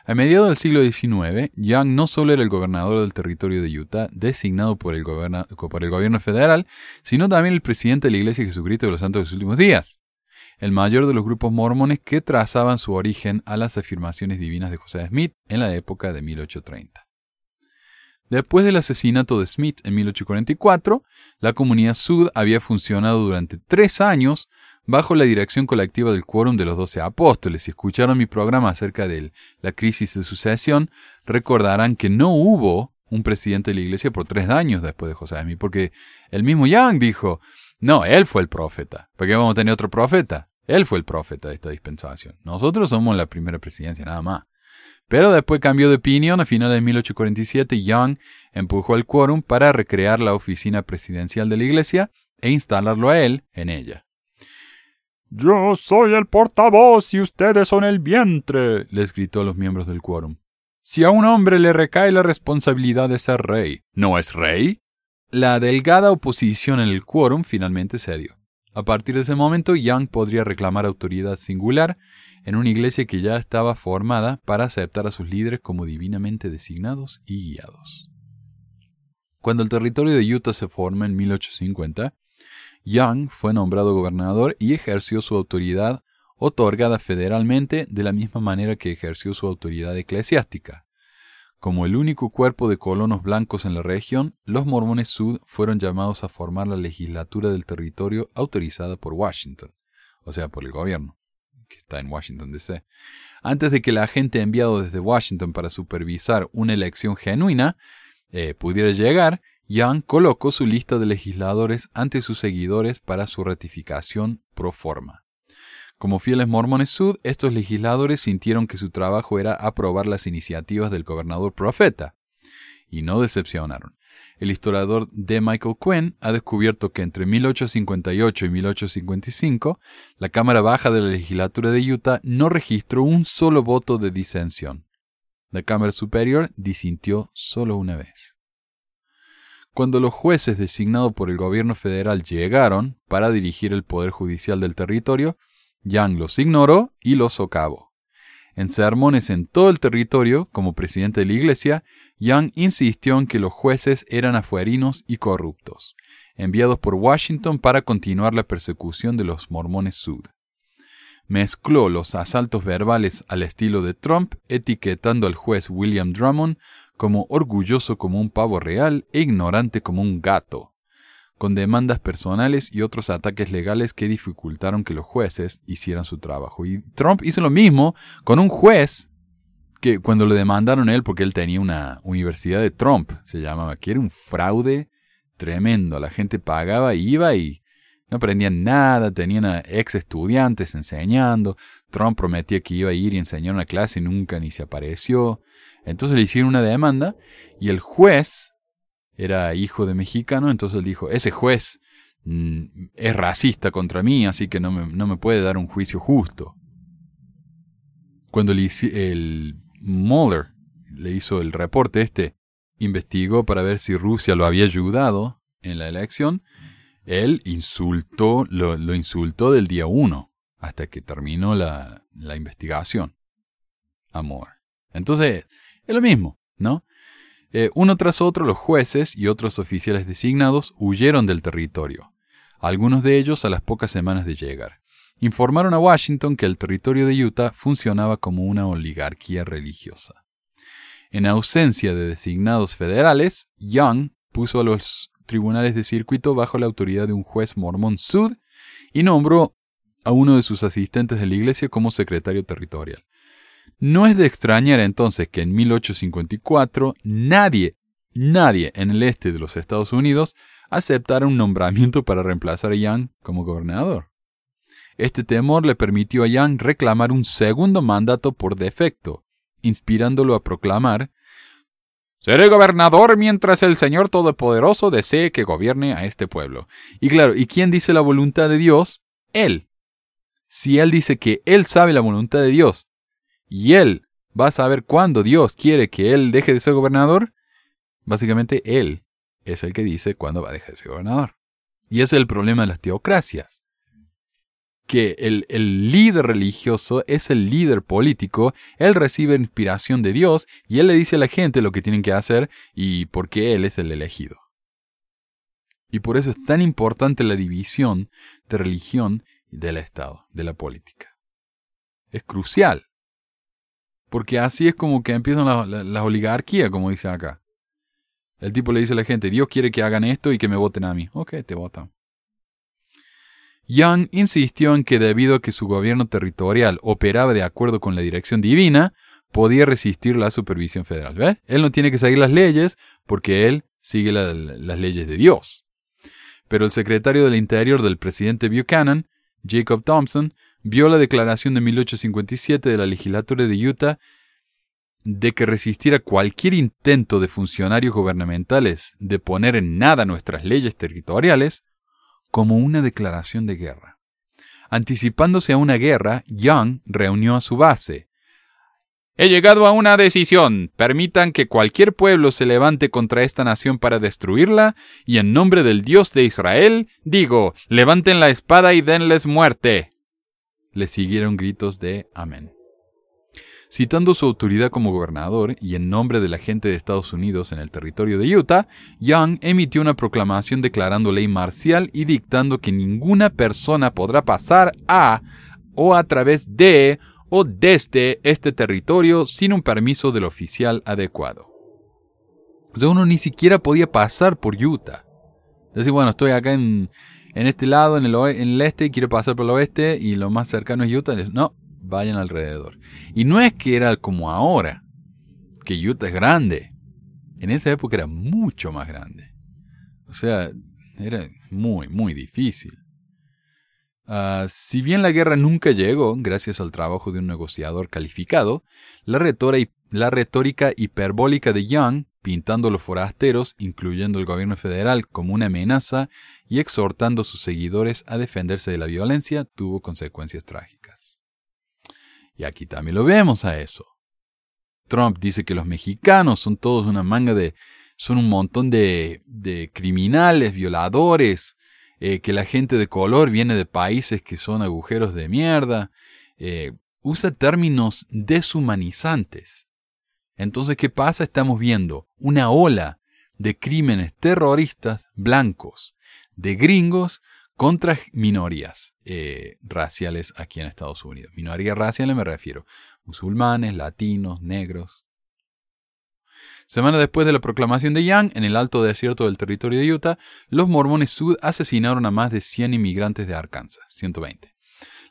A mediados del siglo XIX, Young no solo era el gobernador del territorio de Utah, designado por el, por el gobierno federal, sino también el presidente de la Iglesia de Jesucristo de los Santos de los Últimos Días, el mayor de los grupos mormones que trazaban su origen a las afirmaciones divinas de José Smith en la época de 1830. Después del asesinato de Smith en 1844, la comunidad Sud había funcionado durante tres años bajo la dirección colectiva del Quórum de los Doce Apóstoles. Si escucharon mi programa acerca de la crisis de sucesión, recordarán que no hubo un presidente de la iglesia por tres años después de José Smith, porque el mismo Young dijo, no, él fue el profeta. ¿Por qué vamos a tener otro profeta? Él fue el profeta de esta dispensación. Nosotros somos la primera presidencia, nada más. Pero después cambió de opinión. A finales de 1847, Young empujó al quórum para recrear la oficina presidencial de la iglesia e instalarlo a él en ella. Yo soy el portavoz y ustedes son el vientre, les gritó a los miembros del quórum. Si a un hombre le recae la responsabilidad de ser rey, ¿no es rey? La delgada oposición en el quórum finalmente cedió. A partir de ese momento, Young podría reclamar autoridad singular en una iglesia que ya estaba formada para aceptar a sus líderes como divinamente designados y guiados. Cuando el territorio de Utah se forma en 1850, Young fue nombrado gobernador y ejerció su autoridad otorgada federalmente de la misma manera que ejerció su autoridad eclesiástica. Como el único cuerpo de colonos blancos en la región, los mormones sud fueron llamados a formar la legislatura del territorio autorizada por Washington, o sea, por el gobierno que está en Washington, D.C. Antes de que el agente enviado desde Washington para supervisar una elección genuina eh, pudiera llegar, Young colocó su lista de legisladores ante sus seguidores para su ratificación pro forma. Como fieles mormones sud, estos legisladores sintieron que su trabajo era aprobar las iniciativas del gobernador profeta, y no decepcionaron. El historiador D. Michael Quinn ha descubierto que entre 1858 y 1855 la Cámara Baja de la Legislatura de Utah no registró un solo voto de disensión. La Cámara Superior disintió solo una vez. Cuando los jueces designados por el gobierno federal llegaron para dirigir el poder judicial del territorio, Young los ignoró y los socavó. En sermones en todo el territorio, como presidente de la Iglesia, Young insistió en que los jueces eran afuerinos y corruptos, enviados por Washington para continuar la persecución de los mormones sud. Mezcló los asaltos verbales al estilo de Trump, etiquetando al juez William Drummond como orgulloso como un pavo real e ignorante como un gato, con demandas personales y otros ataques legales que dificultaron que los jueces hicieran su trabajo. Y Trump hizo lo mismo con un juez que cuando le demandaron él, porque él tenía una universidad de Trump, se llamaba, que era un fraude tremendo. La gente pagaba, iba y no aprendían nada, tenían ex estudiantes enseñando. Trump prometía que iba a ir y enseñar una clase y nunca ni se apareció. Entonces le hicieron una demanda y el juez era hijo de mexicano, entonces él dijo, ese juez mm, es racista contra mí, así que no me, no me puede dar un juicio justo. Cuando el, el Mueller le hizo el reporte este, investigó para ver si Rusia lo había ayudado en la elección, él insultó, lo, insultó del día uno hasta que terminó la, la investigación. Amor. Entonces, es lo mismo, ¿no? Eh, uno tras otro los jueces y otros oficiales designados huyeron del territorio, algunos de ellos a las pocas semanas de llegar. Informaron a Washington que el territorio de Utah funcionaba como una oligarquía religiosa. En ausencia de designados federales, Young puso a los tribunales de circuito bajo la autoridad de un juez mormón sud y nombró a uno de sus asistentes de la iglesia como secretario territorial. No es de extrañar entonces que en 1854 nadie, nadie en el este de los Estados Unidos aceptara un nombramiento para reemplazar a Young como gobernador. Este temor le permitió a Young reclamar un segundo mandato por defecto, inspirándolo a proclamar Seré gobernador mientras el Señor Todopoderoso desee que gobierne a este pueblo. Y claro, ¿y quién dice la voluntad de Dios? Él. Si Él dice que Él sabe la voluntad de Dios, y Él va a saber cuándo Dios quiere que Él deje de ser gobernador, básicamente Él es el que dice cuándo va a dejar de ser gobernador. Y ese es el problema de las teocracias que el, el, líder religioso es el líder político, él recibe inspiración de Dios y él le dice a la gente lo que tienen que hacer y por qué él es el elegido. Y por eso es tan importante la división de religión y del Estado, de la política. Es crucial. Porque así es como que empiezan las la, oligarquías, como dice acá. El tipo le dice a la gente, Dios quiere que hagan esto y que me voten a mí. Ok, te votan. Young insistió en que debido a que su gobierno territorial operaba de acuerdo con la dirección divina, podía resistir la supervisión federal. ¿Ve? Él no tiene que seguir las leyes porque él sigue las leyes de Dios. Pero el secretario del Interior del presidente Buchanan, Jacob Thompson, vio la declaración de 1857 de la legislatura de Utah de que resistiera cualquier intento de funcionarios gubernamentales de poner en nada nuestras leyes territoriales como una declaración de guerra. Anticipándose a una guerra, Young reunió a su base. He llegado a una decisión. Permitan que cualquier pueblo se levante contra esta nación para destruirla, y en nombre del Dios de Israel, digo, levanten la espada y denles muerte. Le siguieron gritos de Amén. Citando su autoridad como gobernador y en nombre de la gente de Estados Unidos en el territorio de Utah, Young emitió una proclamación declarando ley marcial y dictando que ninguna persona podrá pasar a o a través de o desde este territorio sin un permiso del oficial adecuado. Uno ni siquiera podía pasar por Utah. Decir, bueno, estoy acá en, este lado, en el, en el este, quiero pasar por el oeste y lo más cercano es Utah. No, vayan alrededor. Y no es que era como ahora, que Utah es grande. En esa época era mucho más grande. O sea, era muy, muy difícil. Ah, si bien la guerra nunca llegó, gracias al trabajo de un negociador calificado, la, la retórica hiperbólica de Young, pintando a los forasteros, incluyendo el gobierno federal, como una amenaza y exhortando a sus seguidores a defenderse de la violencia, tuvo consecuencias trágicas. Y aquí también lo vemos a eso. Trump dice que los mexicanos son todos una manga de... son un montón de, de criminales, violadores, eh, que la gente de color viene de países que son agujeros de mierda. Eh, usa términos deshumanizantes. Entonces, ¿qué pasa? Estamos viendo una ola de crímenes terroristas blancos, de gringos contra minorías eh, raciales aquí en Estados Unidos. Minorías raciales me refiero, musulmanes, latinos, negros. Semanas después de la proclamación de Young, en el alto desierto del territorio de Utah, los mormones sud asesinaron a más de 100 inmigrantes de Arkansas, 120.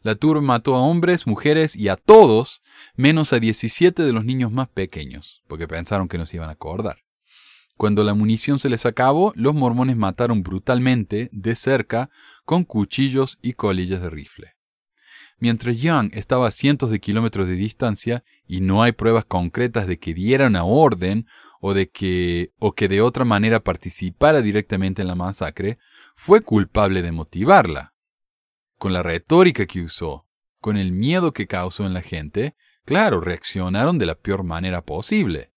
La turba mató a hombres, mujeres y a todos, menos a 17 de los niños más pequeños, porque pensaron que no se iban a acordar. Cuando la munición se les acabó, los mormones mataron brutalmente, de cerca, con cuchillos y colillas de rifle. Mientras Young estaba a cientos de kilómetros de distancia y no hay pruebas concretas de que diera una orden o de que o que de otra manera participara directamente en la masacre, fue culpable de motivarla. Con la retórica que usó, con el miedo que causó en la gente, claro, reaccionaron de la peor manera posible.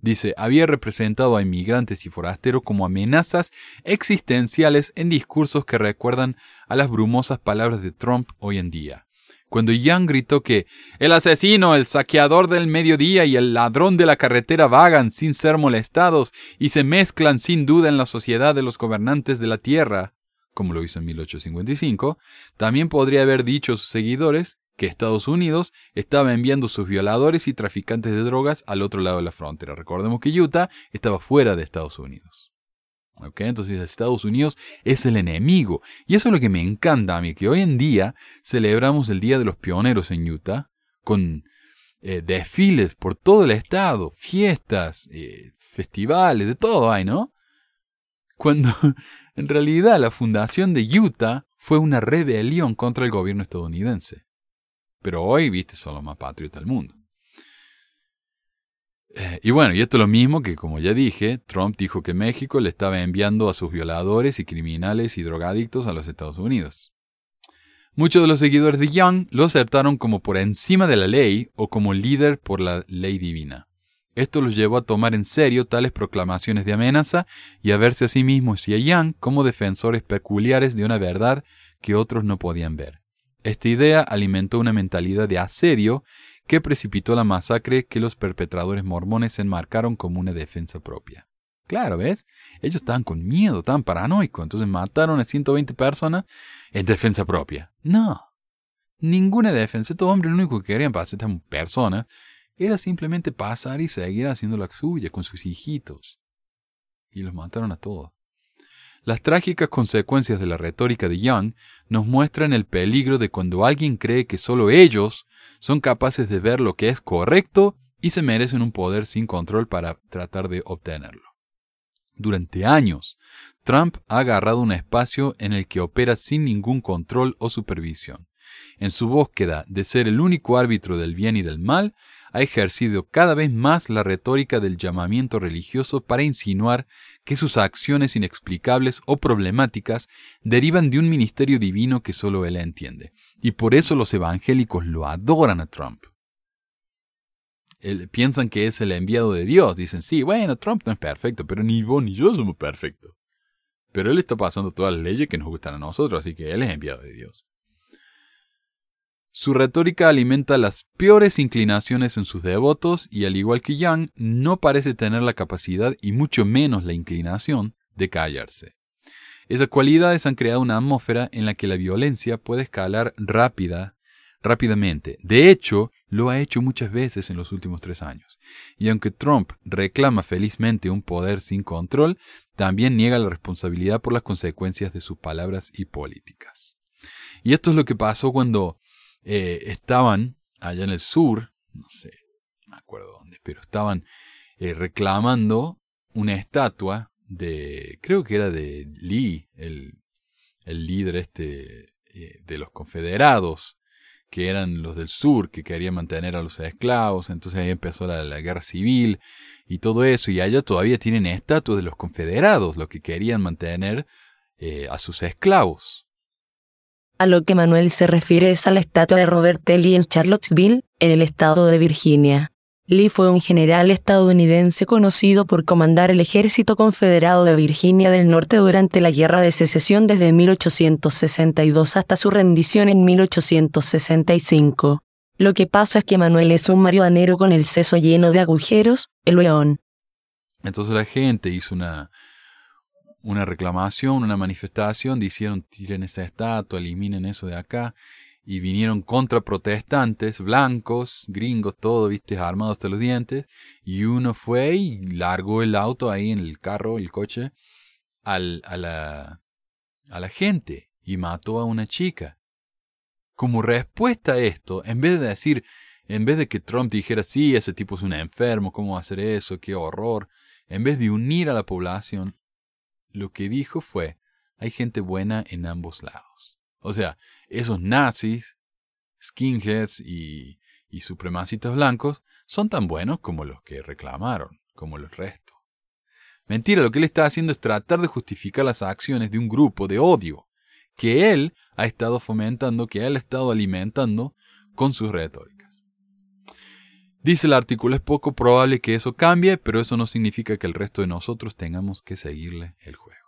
Dice, había representado a inmigrantes y forasteros como amenazas existenciales en discursos que recuerdan a las brumosas palabras de Trump hoy en día. Cuando Young gritó que el asesino, el saqueador del mediodía y el ladrón de la carretera vagan sin ser molestados y se mezclan sin duda en la sociedad de los gobernantes de la tierra, como lo hizo en 1855, también podría haber dicho a sus seguidores que Estados Unidos estaba enviando sus violadores y traficantes de drogas al otro lado de la frontera. Recordemos que Utah estaba fuera de Estados Unidos. Entonces Estados Unidos es el enemigo. Y eso es lo que me encanta a mí, que hoy en día celebramos el Día de los Pioneros en Utah con eh, desfiles por todo el estado, fiestas, eh, festivales, de todo hay, ¿no? Cuando en realidad la fundación de Utah fue una rebelión contra el gobierno estadounidense. Pero hoy, viste, son los más patriotas del mundo. Eh, y bueno, y esto es lo mismo que, como ya dije, Trump dijo que México le estaba enviando a sus violadores y criminales y drogadictos a los Estados Unidos. Muchos de los seguidores de Young lo aceptaron como por encima de la ley o como líder por la ley divina. Esto los llevó a tomar en serio tales proclamaciones de amenaza y a verse a sí mismos y a Young como defensores peculiares de una verdad que otros no podían ver. Esta idea alimentó una mentalidad de asedio que precipitó la masacre que los perpetradores mormones enmarcaron como una defensa propia. Claro, ¿ves? Ellos estaban con miedo, estaban paranoicos, entonces mataron a 120 personas en defensa propia. No, ninguna defensa. Estos hombres lo único que querían para estas personas era simplemente pasar y seguir haciendo la suya con sus hijitos. Y los mataron a todos. Las trágicas consecuencias de la retórica de Young nos muestran el peligro de cuando alguien cree que solo ellos son capaces de ver lo que es correcto y se merecen un poder sin control para tratar de obtenerlo. Durante años, Trump ha agarrado un espacio en el que opera sin ningún control o supervisión. En su búsqueda de ser el único árbitro del bien y del mal, ha ejercido cada vez más la retórica del llamamiento religioso para insinuar que sus acciones inexplicables o problemáticas derivan de un ministerio divino que solo él entiende. Y por eso los evangélicos lo adoran a Trump. piensan que es el enviado de Dios. Dicen, sí, bueno, Trump no es perfecto, pero ni vos ni yo somos perfectos. Pero él está pasando todas las leyes que nos gustan a nosotros, así que él es enviado de Dios. Su retórica alimenta las peores inclinaciones en sus devotos y al igual que Young, no parece tener la capacidad y mucho menos la inclinación de callarse. Esas cualidades han creado una atmósfera en la que la violencia puede escalar rápida, rápidamente. De hecho, lo ha hecho muchas veces en los últimos tres años. Y aunque Trump reclama felizmente un poder sin control, también niega la responsabilidad por las consecuencias de sus palabras y políticas. Y esto es lo que pasó cuando eh, estaban allá en el sur, no sé, no me acuerdo dónde, pero estaban eh, reclamando una estatua de, creo que era de Lee, el, el líder este eh, de los confederados, que eran los del sur, que querían mantener a los esclavos, entonces ahí empezó la, la guerra civil y todo eso, y allá todavía tienen estatuas de los confederados, los que querían mantener a sus esclavos. A lo que Manuel se refiere es a la estatua de Robert E. Lee en Charlottesville, en el estado de Virginia. Lee fue un general estadounidense conocido por comandar el ejército confederado de Virginia del Norte durante la Guerra de Secesión desde 1862 hasta su rendición en 1865. Lo que pasa es que Manuel es un marihuanero con el seso lleno de agujeros, el león. Entonces la gente hizo una, una reclamación, una manifestación, dijeron tiren esa estatua, eliminen eso de acá, y vinieron contra protestantes, blancos, gringos, todo, viste, armados hasta los dientes, y uno fue y largó el auto ahí en el carro, el coche, al, a, la, a la gente, y mató a una chica. Como respuesta a esto, en vez de decir, en vez de que Trump dijera, sí, ese tipo es un enfermo, ¿cómo va a hacer eso? ¡Qué horror! En vez de unir a la población, lo que dijo fue, hay gente buena en ambos lados. O sea, esos nazis, skinheads y, supremacistas blancos son tan buenos como los que reclamaron, como los restos. Mentira, lo que él está haciendo es tratar de justificar las acciones de un grupo de odio que él ha estado fomentando, que él ha estado alimentando con sus retóricas. Dice el artículo, es poco probable que eso cambie, pero eso no significa que el resto de nosotros tengamos que seguirle el juego.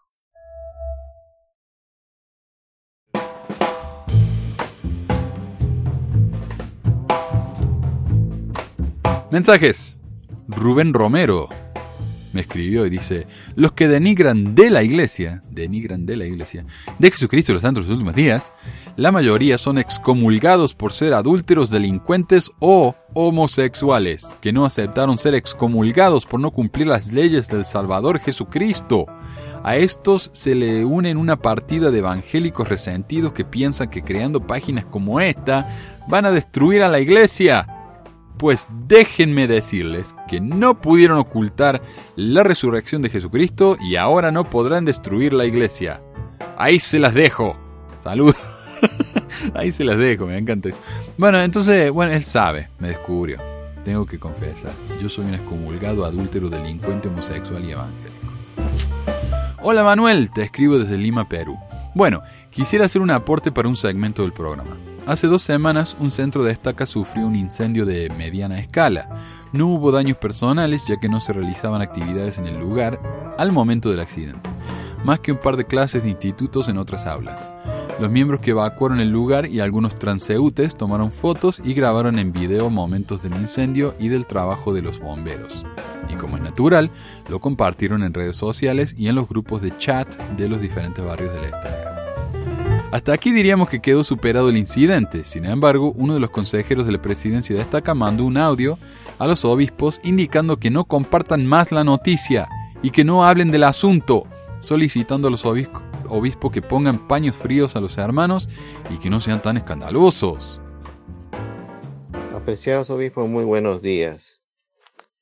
Mensajes. Rubén Romero me escribió y dice, los que denigran de la iglesia, denigran de la iglesia, de Jesucristo y los santos de los últimos días, la mayoría son excomulgados por ser adúlteros, delincuentes o homosexuales, que no aceptaron ser excomulgados por no cumplir las leyes del Salvador Jesucristo. A estos se le unen una partida de evangélicos resentidos que piensan que creando páginas como esta van a destruir a la iglesia. Pues déjenme decirles que no pudieron ocultar la resurrección de Jesucristo y ahora no podrán destruir la iglesia. Ahí se las dejo. Salud. Ahí se las dejo, me encanta. Bueno, entonces, bueno, él sabe, me descubrió. Tengo que confesar, yo soy un excomulgado adúltero, delincuente, homosexual y evangélico. Hola Manuel, te escribo desde Lima, Perú. Bueno, quisiera hacer un aporte para un segmento del programa. Hace dos semanas un centro de estaca sufrió un incendio de mediana escala. No hubo daños personales ya que no se realizaban actividades en el lugar al momento del accidente, más que un par de clases de institutos en otras aulas. Los miembros que evacuaron el lugar y algunos transeúntes tomaron fotos y grabaron en video momentos del incendio y del trabajo de los bomberos. Y como es natural, lo compartieron en redes sociales y en los grupos de chat de los diferentes barrios de la estaca. Hasta aquí diríamos que quedó superado el incidente. Sin embargo, uno de los consejeros de la presidencia de estaca mandó un audio a los obispos indicando que no compartan más la noticia y que no hablen del asunto, solicitando a los obispos que pongan paños fríos a los hermanos y que no sean tan escandalosos. Apreciados obispos, muy buenos días.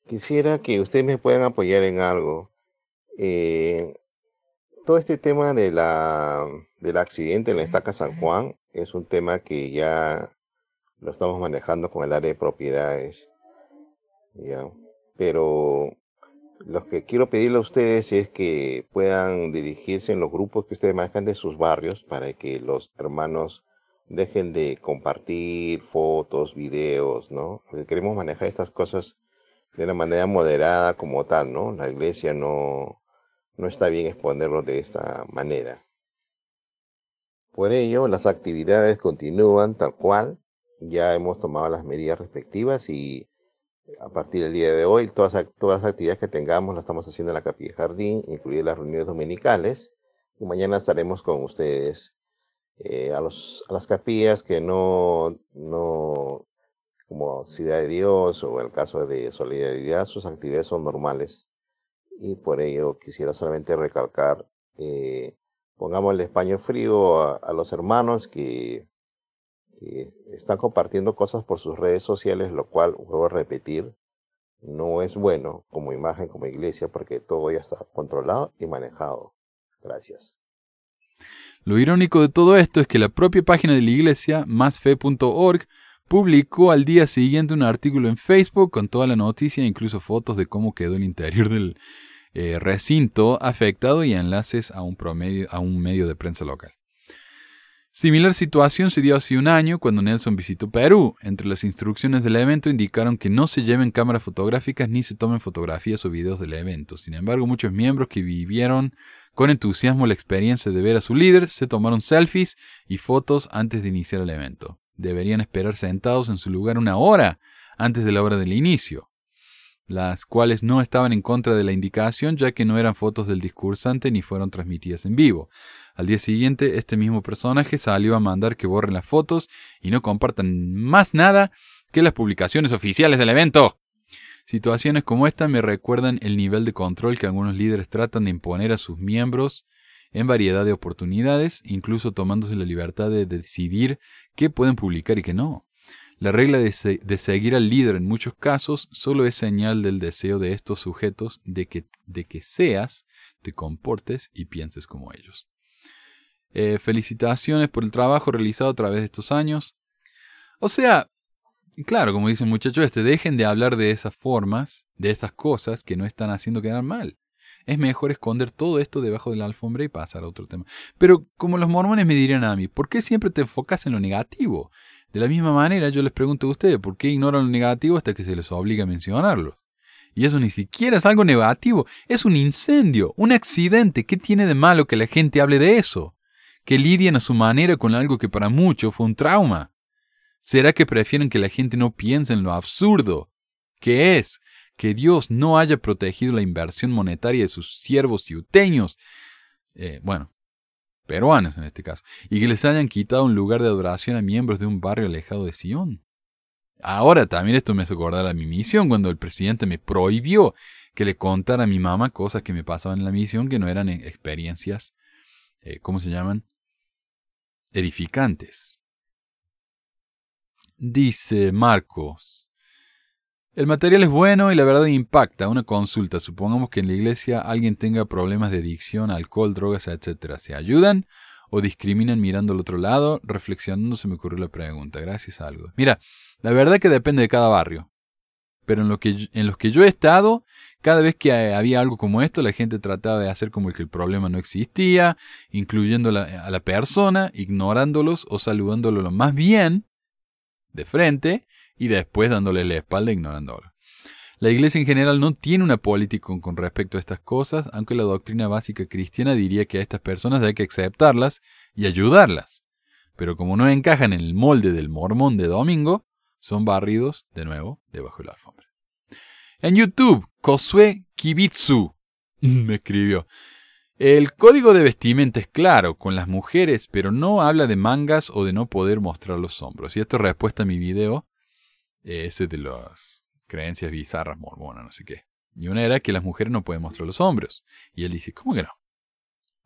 Quisiera que ustedes me puedan apoyar en algo. Eh, todo este tema de la, del accidente en la estaca San Juan es un tema que ya lo estamos manejando con el área de propiedades. Pero lo que quiero pedirle a ustedes es que puedan dirigirse en los grupos que ustedes manejan de sus barrios para que los hermanos dejen de compartir fotos, videos, ¿no? Queremos manejar estas cosas de una manera moderada como tal, ¿no? La iglesia no, no está bien exponerlo de esta manera. Por ello, las actividades continúan tal cual. Ya hemos tomado las medidas respectivas y a partir del día de hoy, todas, todas las actividades que tengamos las estamos haciendo en la capilla jardín, incluidas las reuniones dominicales. Y mañana estaremos con ustedes eh, a, las capillas que no, no, como Ciudad de Dios o el caso de Solidaridad, sus actividades son normales y por ello quisiera solamente recalcar, eh, pongamos el español frío a, los hermanos que, que, están compartiendo cosas por sus redes sociales, lo cual, vuelvo a repetir, no es bueno como imagen, como iglesia, porque todo ya está controlado y manejado. Gracias. Lo irónico de todo esto es que la propia página de la iglesia, másfe.org, publicó al día siguiente un artículo en Facebook con toda la noticia incluso fotos de cómo quedó el interior del eh, recinto afectado y enlaces a un, promedio, a un medio de prensa local. Similar situación se dio hace un año cuando Nelson visitó Perú. Entre las instrucciones del evento indicaron que no se lleven cámaras fotográficas ni se tomen fotografías o videos del evento. Sin embargo, muchos miembros que vivieron con entusiasmo la experiencia de ver a su líder se tomaron selfies y fotos antes de iniciar el evento deberían esperar sentados en su lugar una hora antes de la hora del inicio, las cuales no estaban en contra de la indicación ya que no eran fotos del discursante ni fueron transmitidas en vivo. Al día siguiente, este mismo personaje salió a mandar que borren las fotos y no compartan más nada que las publicaciones oficiales del evento. Situaciones como esta me recuerdan el nivel de control que algunos líderes tratan de imponer a sus miembros en variedad de oportunidades, incluso tomándose la libertad de decidir qué pueden publicar y qué no. La regla de, seguir al líder en muchos casos solo es señal del deseo de estos sujetos de que, de que seas, te comportes y pienses como ellos. Eh, felicitaciones por el trabajo realizado a través de estos años. O sea, claro, como dice el muchacho este, dejen de hablar de esas formas, de esas cosas que no están haciendo quedar mal. Es mejor esconder todo esto debajo de la alfombra y pasar a otro tema. Pero como los mormones me dirían a mí, ¿por qué siempre te enfocas en lo negativo? De la misma manera yo les pregunto a ustedes, ¿por qué ignoran lo negativo hasta que se les obliga a mencionarlo? Y eso ni siquiera es algo negativo, es un incendio, un accidente. ¿Qué tiene de malo que la gente hable de eso? Que lidien a su manera con algo que para muchos fue un trauma. ¿Será que prefieren que la gente no piense en lo absurdo? que es que Dios no haya protegido la inversión monetaria de sus siervos yuteños, eh, bueno, peruanos en este caso, y que les hayan quitado un lugar de adoración a miembros de un barrio alejado de Sion. Ahora también esto me hace acordar a mi misión cuando el presidente me prohibió que le contara a mi mamá cosas que me pasaban en la misión que no eran eh, experiencias, eh, ¿cómo se llaman? Edificantes. Dice Marcos. El material es bueno y la verdad impacta. Una consulta. Supongamos que en la iglesia alguien tenga problemas de adicción, alcohol, drogas, etc. ¿Se ayudan o discriminan mirando al otro lado? Reflexionando se me ocurrió la pregunta. Gracias, algo. Mira, la verdad que depende de cada barrio. Pero en, lo que, en los que yo he estado, cada vez que había algo como esto, la gente trataba de hacer como que el problema no existía, incluyendo a la persona, ignorándolos o saludándolo más bien de frente y después dándole la espalda ignorándolo. La Iglesia en general no tiene una política con respecto a estas cosas, aunque la doctrina básica cristiana diría que a estas personas hay que aceptarlas y ayudarlas. Pero como no encajan en el molde del mormón de domingo, son barridos de nuevo debajo de la alfombra. En YouTube, Kosue Kibitsu me escribió. El código de vestimenta es claro con las mujeres, pero no habla de mangas o de no poder mostrar los hombros. Y esto es respuesta a mi video, ese de las creencias bizarras mormonas, no sé qué. Y una era que las mujeres no pueden mostrar los hombros. Y él dice, ¿cómo que no?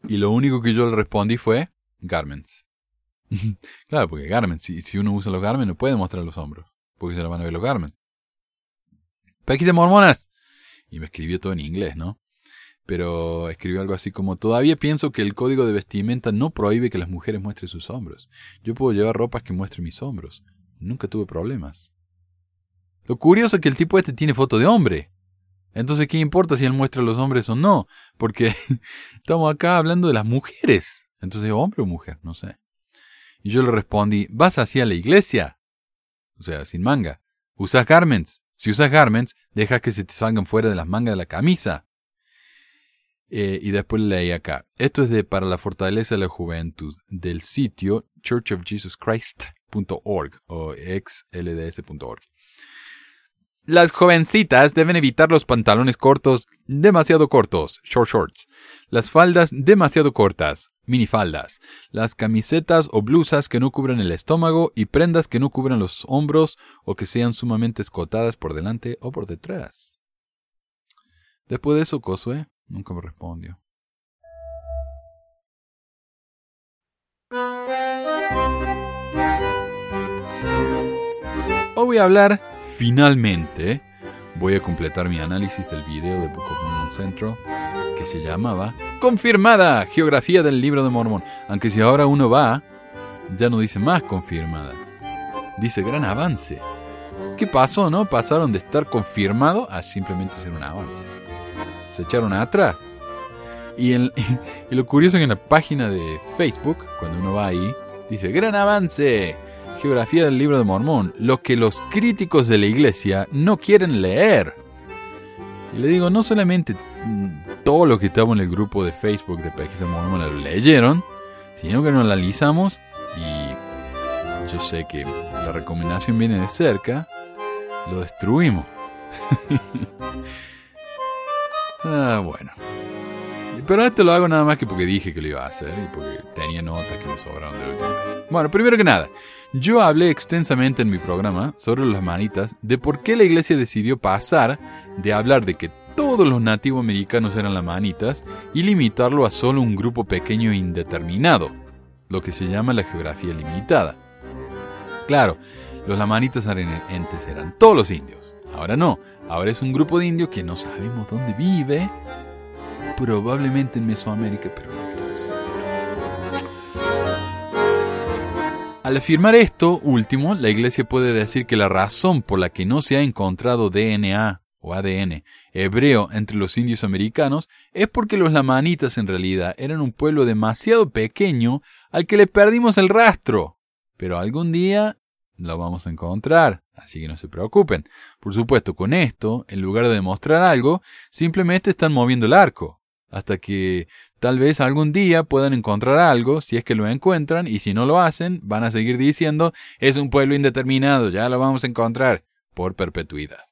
Y lo único que yo le respondí fue, garments. claro, porque garments, si, uno usa los garments no puede mostrar los hombros, porque se lo van a ver los garments. de mormonas. Y me escribió todo en inglés, ¿no? Pero escribió algo así como, todavía pienso que el código de vestimenta no prohíbe que las mujeres muestren sus hombros. Yo puedo llevar ropas que muestren mis hombros. Nunca tuve problemas. Lo curioso es que el tipo este tiene foto de hombre. Entonces, ¿qué importa si él muestra los hombres o no? Porque estamos acá hablando de las mujeres. Entonces, hombre o mujer, no sé. Y yo le respondí, ¿vas hacia la iglesia? O sea, sin manga. ¿Usas garments? Si usas garments, deja que se te salgan fuera de las mangas de la camisa. Eh, y después leí acá. Esto es de para la fortaleza de la juventud del sitio churchofjesuschrist.org o xlds.org. Las jovencitas deben evitar los pantalones cortos demasiado cortos, short shorts, las faldas demasiado cortas, minifaldas, las camisetas o blusas que no cubran el estómago y prendas que no cubran los hombros o que sean sumamente escotadas por delante o por detrás. Después de eso, Cosue nunca me respondió. Hoy voy a hablar finalmente voy a completar mi análisis del video de Book of Mormon Central que se llamaba Confirmada, Geografía del Libro de Mormón. Aunque si ahora uno va, ya no dice más confirmada. Dice gran avance. ¿Qué pasó, no? Pasaron de estar confirmado a simplemente ser un avance. Se echaron atrás. Y, y lo curioso es que en la página de Facebook, cuando uno va ahí, dice gran avance Geografía del Libro de Mormón, lo que los críticos de la iglesia no quieren leer. Y le digo, no solamente mm, todo lo que estaba en el grupo de Facebook de Pesquisa Mormón lo leyeron, sino que lo analizamos y yo sé que la recomendación viene de cerca, lo destruimos. ah, bueno. Pero esto lo hago nada más que porque dije que lo iba a hacer y porque tenía notas que me sobraron del último. Bueno, primero que nada, yo hablé extensamente en mi programa sobre las manitas de por qué la iglesia decidió pasar de hablar de que todos los nativos americanos eran las manitas y limitarlo a solo un grupo pequeño e indeterminado, lo que se llama la geografía limitada. Claro, los lamanitas antes eran todos los indios. Ahora no, ahora es un grupo de indios que no sabemos dónde vive, probablemente en Mesoamérica, pero no Al afirmar esto último, la Iglesia puede decir que la razón por la que no se ha encontrado DNA o ADN hebreo entre los indios americanos es porque los lamanitas en realidad eran un pueblo demasiado pequeño al que le perdimos el rastro. Pero algún día lo vamos a encontrar, así que no se preocupen. Por supuesto, con esto, en lugar de demostrar algo, simplemente están moviendo el arco hasta que tal vez algún día puedan encontrar algo, si es que lo encuentran, y si no lo hacen, van a seguir diciendo, es un pueblo indeterminado, ya lo vamos a encontrar, por perpetuidad.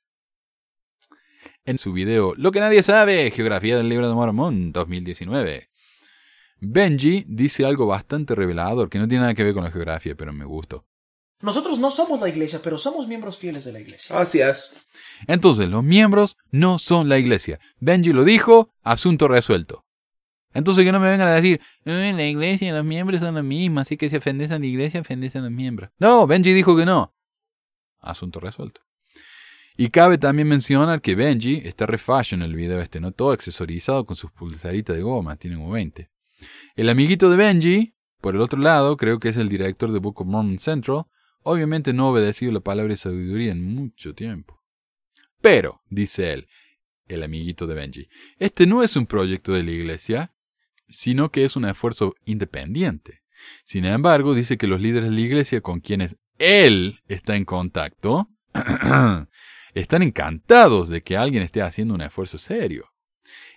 En su video Lo que nadie sabe, Geografía del Libro de Mormón 2019, Benji dice algo bastante revelador que no tiene nada que ver con la geografía, pero me gustó. Nosotros no somos la iglesia, pero somos miembros fieles de la iglesia. Así es. Entonces, los miembros no son la iglesia. Benji lo dijo, asunto resuelto. Entonces que no me vengan a decir, "Eh, la iglesia y los miembros son lo mismo, así que si ofendes a la iglesia, ofendes a los miembros. No, Benji dijo que no. Asunto resuelto. Y cabe también mencionar que Benji está re fashion en el video este, ¿no? Todo accesorizado con sus pulsaritas de goma, tiene como 20. El amiguito de Benji, por el otro lado, creo que es el director de Book of Mormon Central, obviamente no ha obedecido la palabra de sabiduría en mucho tiempo. Pero, dice él, el amiguito de Benji, este no es un proyecto de la iglesia, sino que es un esfuerzo independiente. Sin embargo, dice que los líderes de la iglesia con quienes él está en contacto están encantados de que alguien esté haciendo un esfuerzo serio.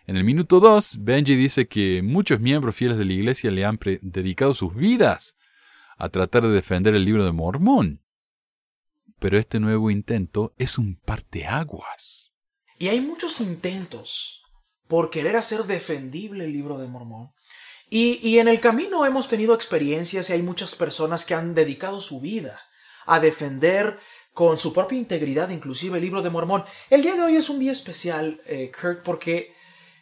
En el minuto 2, Benji dice que muchos miembros fieles de la iglesia le han dedicado sus vidas a tratar de defender el libro de Mormón. Pero este nuevo intento es un parteaguas. Y hay muchos intentos por querer hacer defendible el libro de Mormón. Y, y en el camino hemos tenido experiencias y hay muchas personas que han dedicado su vida a defender con su propia integridad inclusive el libro de Mormón. El día de hoy es un día especial, eh, Kurt, porque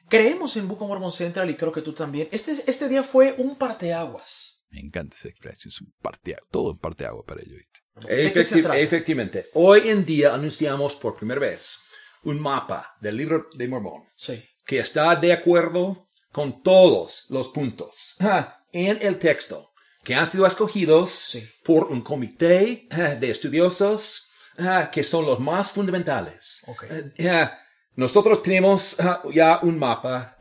creemos en of Mormon Central y creo que tú también. Este, este día fue un parteaguas. Me encanta esa expresión, es un parteaguas, todo un parteaguas para ello. ¿viste? ¿De qué se Efecti- efectivamente, hoy en día anunciamos por primera vez un mapa del libro de Mormón Sí. que está de acuerdo con todos los puntos en el texto que han sido escogidos Sí. por un comité de estudiosos que son los más fundamentales. Ok. Ah, nosotros tenemos ya un mapa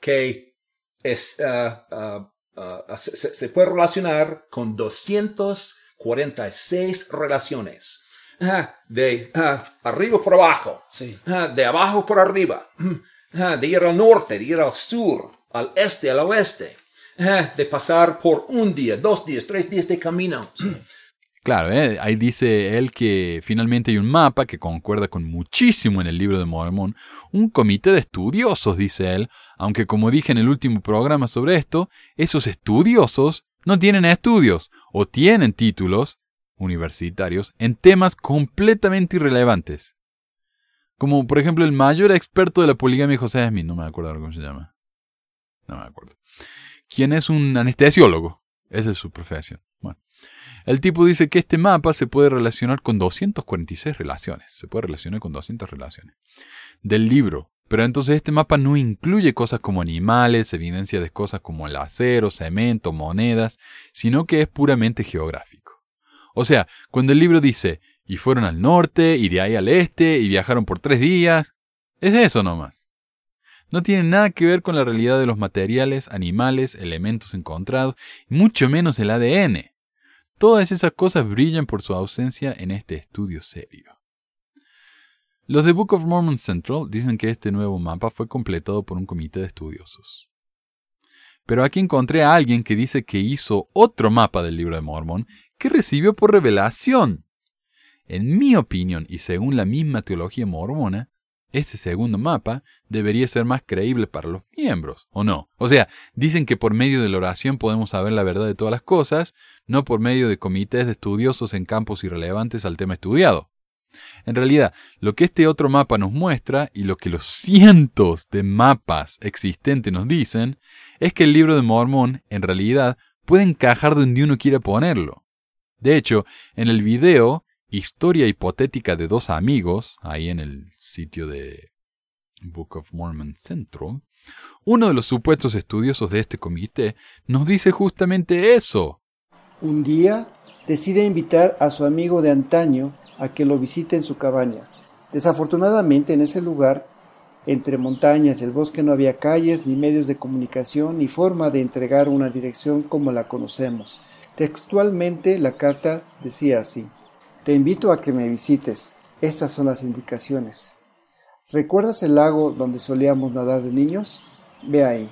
que es, ah, ah, ah, se, puede relacionar con 246 relaciones. Ah, de ah, arriba por abajo, Sí. De abajo por arriba, de ir al norte, de ir al sur, al este, al oeste, de pasar por un día, dos días, tres días de camino. Claro, ¿eh? ahí dice él que finalmente hay un mapa que concuerda con muchísimo en el libro de Mormón, un comité de estudiosos, dice él, aunque como dije en el último programa sobre esto, esos estudiosos no tienen estudios o tienen títulos universitarios en temas completamente irrelevantes. Como por ejemplo el mayor experto de la poligamia José Smith, no me acuerdo cómo se llama. No me acuerdo. Quien es un anestesiólogo. Esa es su profesión. El tipo dice que este mapa se puede relacionar con 246 relaciones. Se puede relacionar con 200 relaciones. Del libro. Pero entonces este mapa no incluye cosas como animales, evidencia de cosas como el acero, cemento, monedas, sino que es puramente geográfico. O sea, cuando el libro dice, y fueron al norte, y de ahí al este, y viajaron por tres días, es eso nomás. No tiene nada que ver con la realidad de los materiales, animales, elementos encontrados, y mucho menos el ADN. Todas esas cosas brillan por su ausencia en este estudio serio. Los de Book of Mormon Central dicen que este nuevo mapa fue completado por un comité de estudiosos. Pero aquí encontré a alguien que dice que hizo otro mapa del libro de Mormón que recibió por revelación. En mi opinión, y según la misma teología mormona, ese segundo mapa debería ser más creíble para los miembros, ¿o no? O sea, dicen que por medio de la oración podemos saber la verdad de todas las cosas, no por medio de comités de estudiosos en campos irrelevantes al tema estudiado. En realidad, lo que este otro mapa nos muestra y lo que los cientos de mapas existentes nos dicen es que el libro de Mormón, en realidad, puede encajar donde uno quiera ponerlo. De hecho, en el video Historia hipotética de dos amigos, ahí en el sitio de Book of Mormon Central, uno de los supuestos estudiosos de este comité nos dice justamente eso. Un día decide invitar a su amigo de antaño a que lo visite en su cabaña. Desafortunadamente en ese lugar, entre montañas y el bosque no había calles, ni medios de comunicación, ni forma de entregar una dirección como la conocemos. Textualmente la carta decía así. Te invito a que me visites. Estas son las indicaciones. ¿Recuerdas el lago donde solíamos nadar de niños? Ve ahí.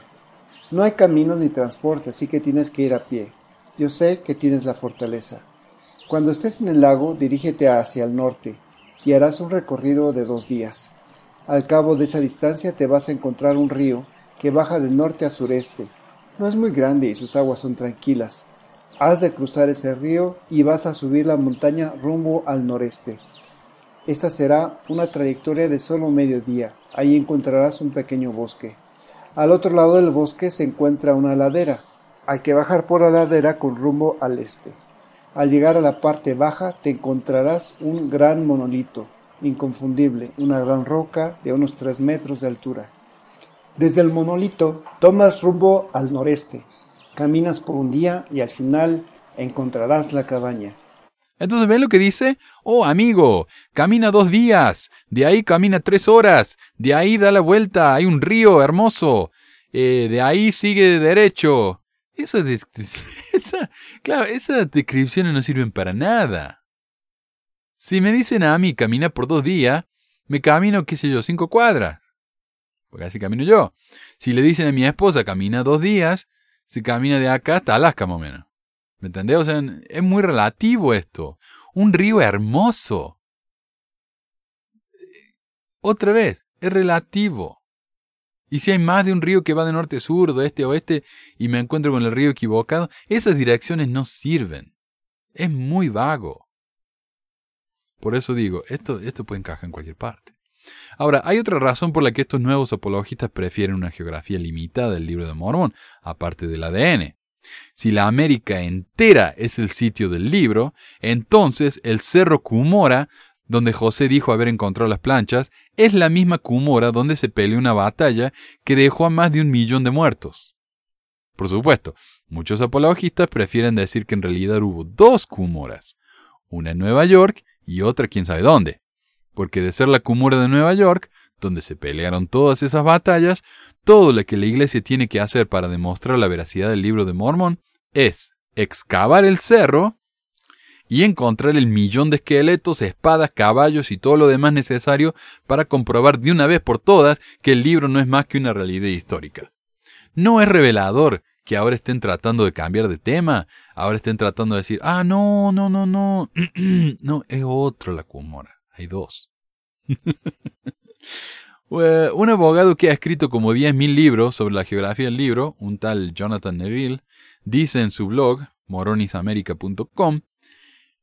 No hay caminos ni transporte, así que tienes que ir a pie. Yo sé que tienes la fortaleza. Cuando estés en el lago, dirígete hacia el norte y harás un recorrido de dos días. Al cabo de esa distancia te vas a encontrar un río que baja de norte a sureste. No es muy grande y sus aguas son tranquilas. Has de cruzar ese río y vas a subir la montaña rumbo al noreste. Esta será una trayectoria de solo medio día. Ahí encontrarás un pequeño bosque. Al otro lado del bosque se encuentra una ladera. Hay que bajar por la ladera con rumbo al este. Al llegar a la parte baja te encontrarás un gran monolito, inconfundible, una gran roca de unos tres metros de altura. Desde el monolito tomas rumbo al noreste, caminas por un día y al final encontrarás la cabaña. Entonces, ¿ven lo que dice? Oh, amigo, camina dos días, de ahí camina tres horas, de ahí da la vuelta, hay un río hermoso, eh, de ahí sigue derecho. Esa, esa, claro, esas descripciones no sirven para nada. Si me dicen a mí camina por dos días, me camino, qué sé yo, cinco cuadras. Porque así camino yo. Si le dicen a mi esposa camina dos días, se camina de acá hasta Alaska más o menos. ¿Me entendés? O sea, es muy relativo esto. Un río hermoso. Otra vez, es relativo. Y si hay más de un río que va de norte a sur, de este a oeste, y me encuentro con el río equivocado, esas direcciones no sirven. Es muy vago. Por eso digo, esto, esto puede encajar en cualquier parte. Ahora, hay otra razón por la que estos nuevos apologistas prefieren una geografía limitada del libro de Mormón, aparte del ADN. Si la América entera es el sitio del libro, entonces el cerro Cumora, donde José dijo haber encontrado las planchas, es la misma Cumora donde se peleó una batalla que dejó a más de un millón de muertos. Por supuesto, muchos apologistas prefieren decir que en realidad hubo dos Cumoras, una en Nueva York y otra quién sabe dónde. Porque de ser la Cumora de Nueva York, donde se pelearon todas esas batallas, todo lo que la iglesia tiene que hacer para demostrar la veracidad del libro de Mormón es excavar el cerro y encontrar el millón de esqueletos, espadas, caballos y todo lo demás necesario para comprobar de una vez por todas que el libro no es más que una realidad histórica. No es revelador que ahora estén tratando de cambiar de tema, ahora estén tratando de decir, ah, no, no, no, no, no, es otro la Cumora, hay dos. un abogado que ha escrito como 10.000 libros sobre la geografía del libro, un tal Jonathan Neville, dice en su blog, moronisamerica.com,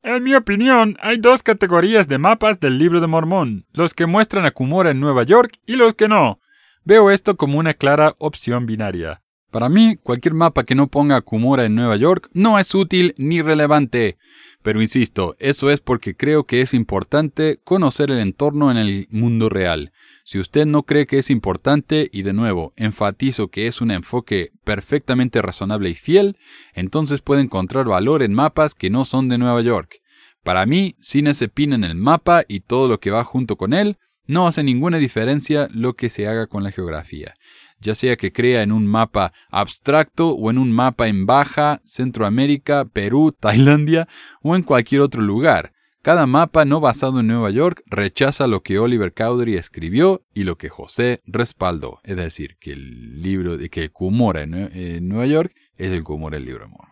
en mi opinión, hay dos categorías de mapas del libro de Mormón, los que muestran a Cumora en Nueva York y los que no. Veo esto como una clara opción binaria. Para mí, cualquier mapa que no ponga a Cumora en Nueva York no es útil ni relevante. Pero insisto, eso es porque creo que es importante conocer el entorno en el mundo real. Si usted no cree que es importante, y de nuevo, enfatizo que es un enfoque perfectamente razonable y fiel, entonces puede encontrar valor en mapas que no son de Nueva York. Para mí, sin ese pin en el mapa y todo lo que va junto con él, no hace ninguna diferencia lo que se haga con la geografía, ya sea que crea en un mapa abstracto o en un mapa en Baja, Centroamérica, Perú, Tailandia o en cualquier otro lugar. Cada mapa no basado en Nueva York rechaza lo que Oliver Cowdery escribió y lo que José respaldó. Es decir, que el libro de que el Cumora en Nueva York es el Cumora del libro de Mormon.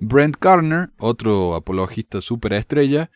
Brent Garner, otro apologista superestrella,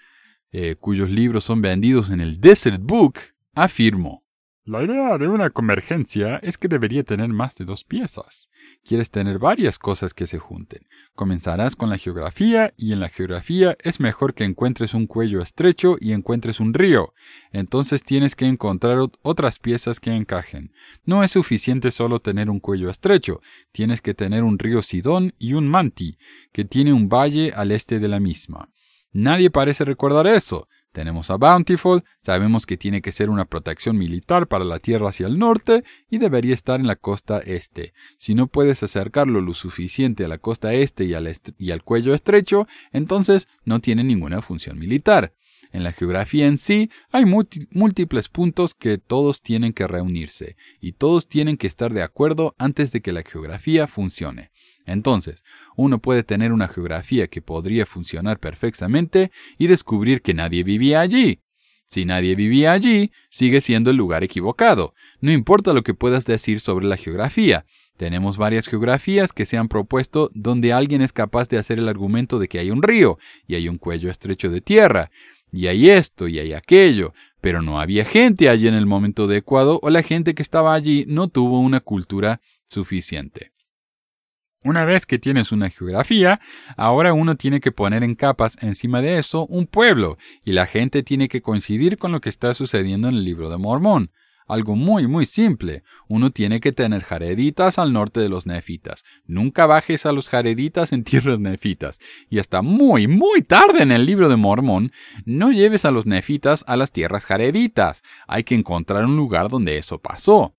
eh, cuyos libros son vendidos en el Desert Book, afirmó la idea de una convergencia es que debería tener más de dos piezas. Quieres tener varias cosas que se junten. Comenzarás con la geografía y en la geografía es mejor que encuentres un cuello estrecho y encuentres un río. Entonces tienes que encontrar otras piezas que encajen. No es suficiente solo tener un cuello estrecho, tienes que tener un río Sidón y un Manti, que tiene un valle al este de la misma. Nadie parece recordar eso. Tenemos a Bountiful, sabemos que tiene que ser una protección militar para la tierra hacia el norte y debería estar en la costa este. Si no puedes acercarlo lo suficiente a la costa este y al, y al cuello estrecho, entonces no tiene ninguna función militar. En la geografía en sí hay múltiples puntos que todos tienen que reunirse y todos tienen que estar de acuerdo antes de que la geografía funcione. Entonces, uno puede tener una geografía que podría funcionar perfectamente y descubrir que nadie vivía allí. Si nadie vivía allí, sigue siendo el lugar equivocado. No importa lo que puedas decir sobre la geografía. Tenemos varias geografías que se han propuesto donde alguien es capaz de hacer el argumento de que hay un río y hay un cuello estrecho de tierra, y hay esto y hay aquello, pero no había gente allí en el momento adecuado o la gente que estaba allí no tuvo una cultura suficiente. Una vez que tienes una geografía, ahora uno tiene que poner en capas encima de eso un pueblo, y la gente tiene que coincidir con lo que está sucediendo en el libro de Mormón. Algo muy, muy simple. Uno tiene que tener jareditas al norte de los nefitas. Nunca bajes a los jareditas en tierras nefitas. Y hasta muy, muy tarde en el libro de Mormón, no lleves a los nefitas a las tierras jareditas. Hay que encontrar un lugar donde eso pasó.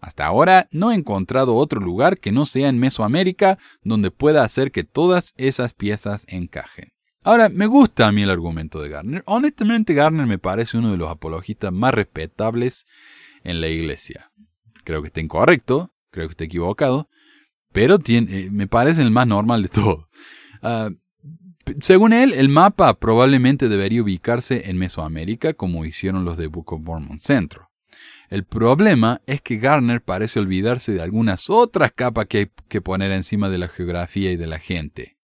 Hasta ahora no he encontrado otro lugar que no sea en Mesoamérica donde pueda hacer que todas esas piezas encajen. Ahora, me gusta a mí el argumento de Garner. Honestamente, Garner me parece uno de los apologistas más respetables en la iglesia. Creo que está incorrecto, creo que está equivocado, pero eh, me parece el más normal de todo. Ah, según él, el mapa probablemente debería ubicarse en Mesoamérica, como hicieron los de Book of Mormon Centro. El problema es que Garner parece olvidarse de algunas otras capas que hay que poner encima de la geografía y de la gente.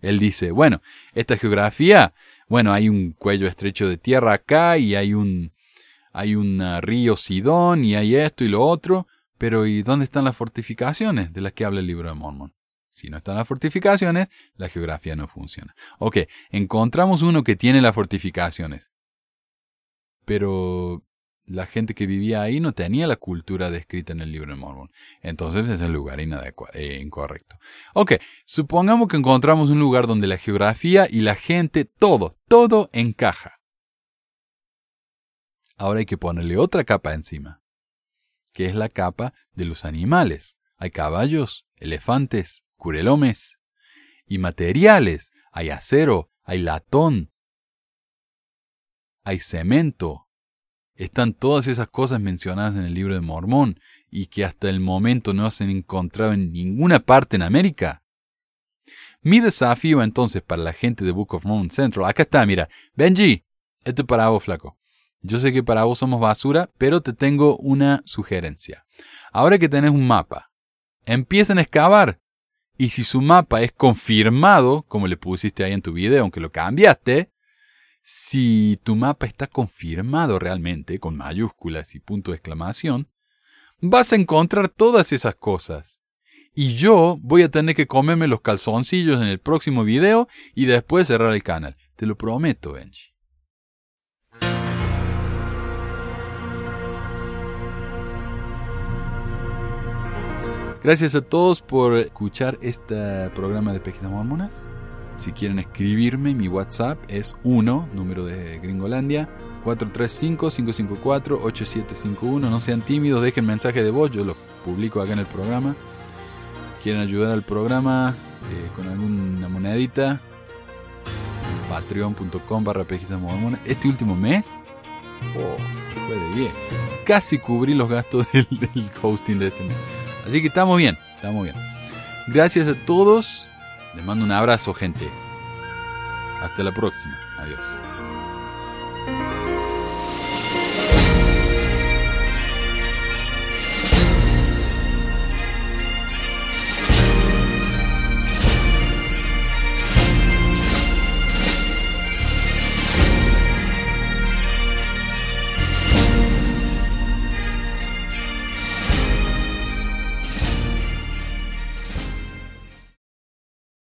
Él dice, bueno, esta geografía, bueno, hay un cuello estrecho de tierra acá y hay un, hay un río Sidón y hay esto y lo otro, pero ¿y dónde están las fortificaciones de las que habla el libro de Mormon? Si no están las fortificaciones, la geografía no funciona. Ok, encontramos uno que tiene las fortificaciones. Pero la gente que vivía ahí no tenía la cultura descrita en el libro de Mormon. Entonces es el lugar eh, incorrecto. Ok, supongamos que encontramos un lugar donde la geografía y la gente, todo, todo encaja. Ahora hay que ponerle otra capa encima, que es la capa de los animales. Hay caballos, elefantes, curelomes y materiales. Hay acero, hay latón, hay cemento. Están todas esas cosas mencionadas en el libro de Mormón y que hasta el momento no se han encontrado en ninguna parte en América. Mi desafío entonces para la gente de Book of Mormon Central, acá está, mira, Benji, esto es flaco. Yo sé que para vos somos basura, pero te tengo una sugerencia. Ahora que tenés un mapa, empiecen a excavar. Y si su mapa es confirmado, como le pusiste ahí en tu video, aunque lo cambiaste, si tu mapa está confirmado realmente, con mayúsculas y punto de exclamación, vas a encontrar todas esas cosas. Y yo voy a tener que comerme los calzoncillos en el próximo video y después cerrar el canal. Te lo prometo, Benji. Gracias a todos por escuchar este programa de Pesquisas Mormonas. Si quieren escribirme, mi WhatsApp es 1, número de Gringolandia, 435-554-8751. No sean tímidos, dejen mensaje de voz, yo lo publico acá en el programa. Quieren ayudar al programa eh, con alguna monedita, patreon.com barra mormonas. Este último mes, oh, fue de bien. Casi cubrí los gastos del hosting de este mes. Así que estamos bien, estamos bien. Gracias a todos. Les mando un abrazo, gente. Hasta la próxima. Adiós.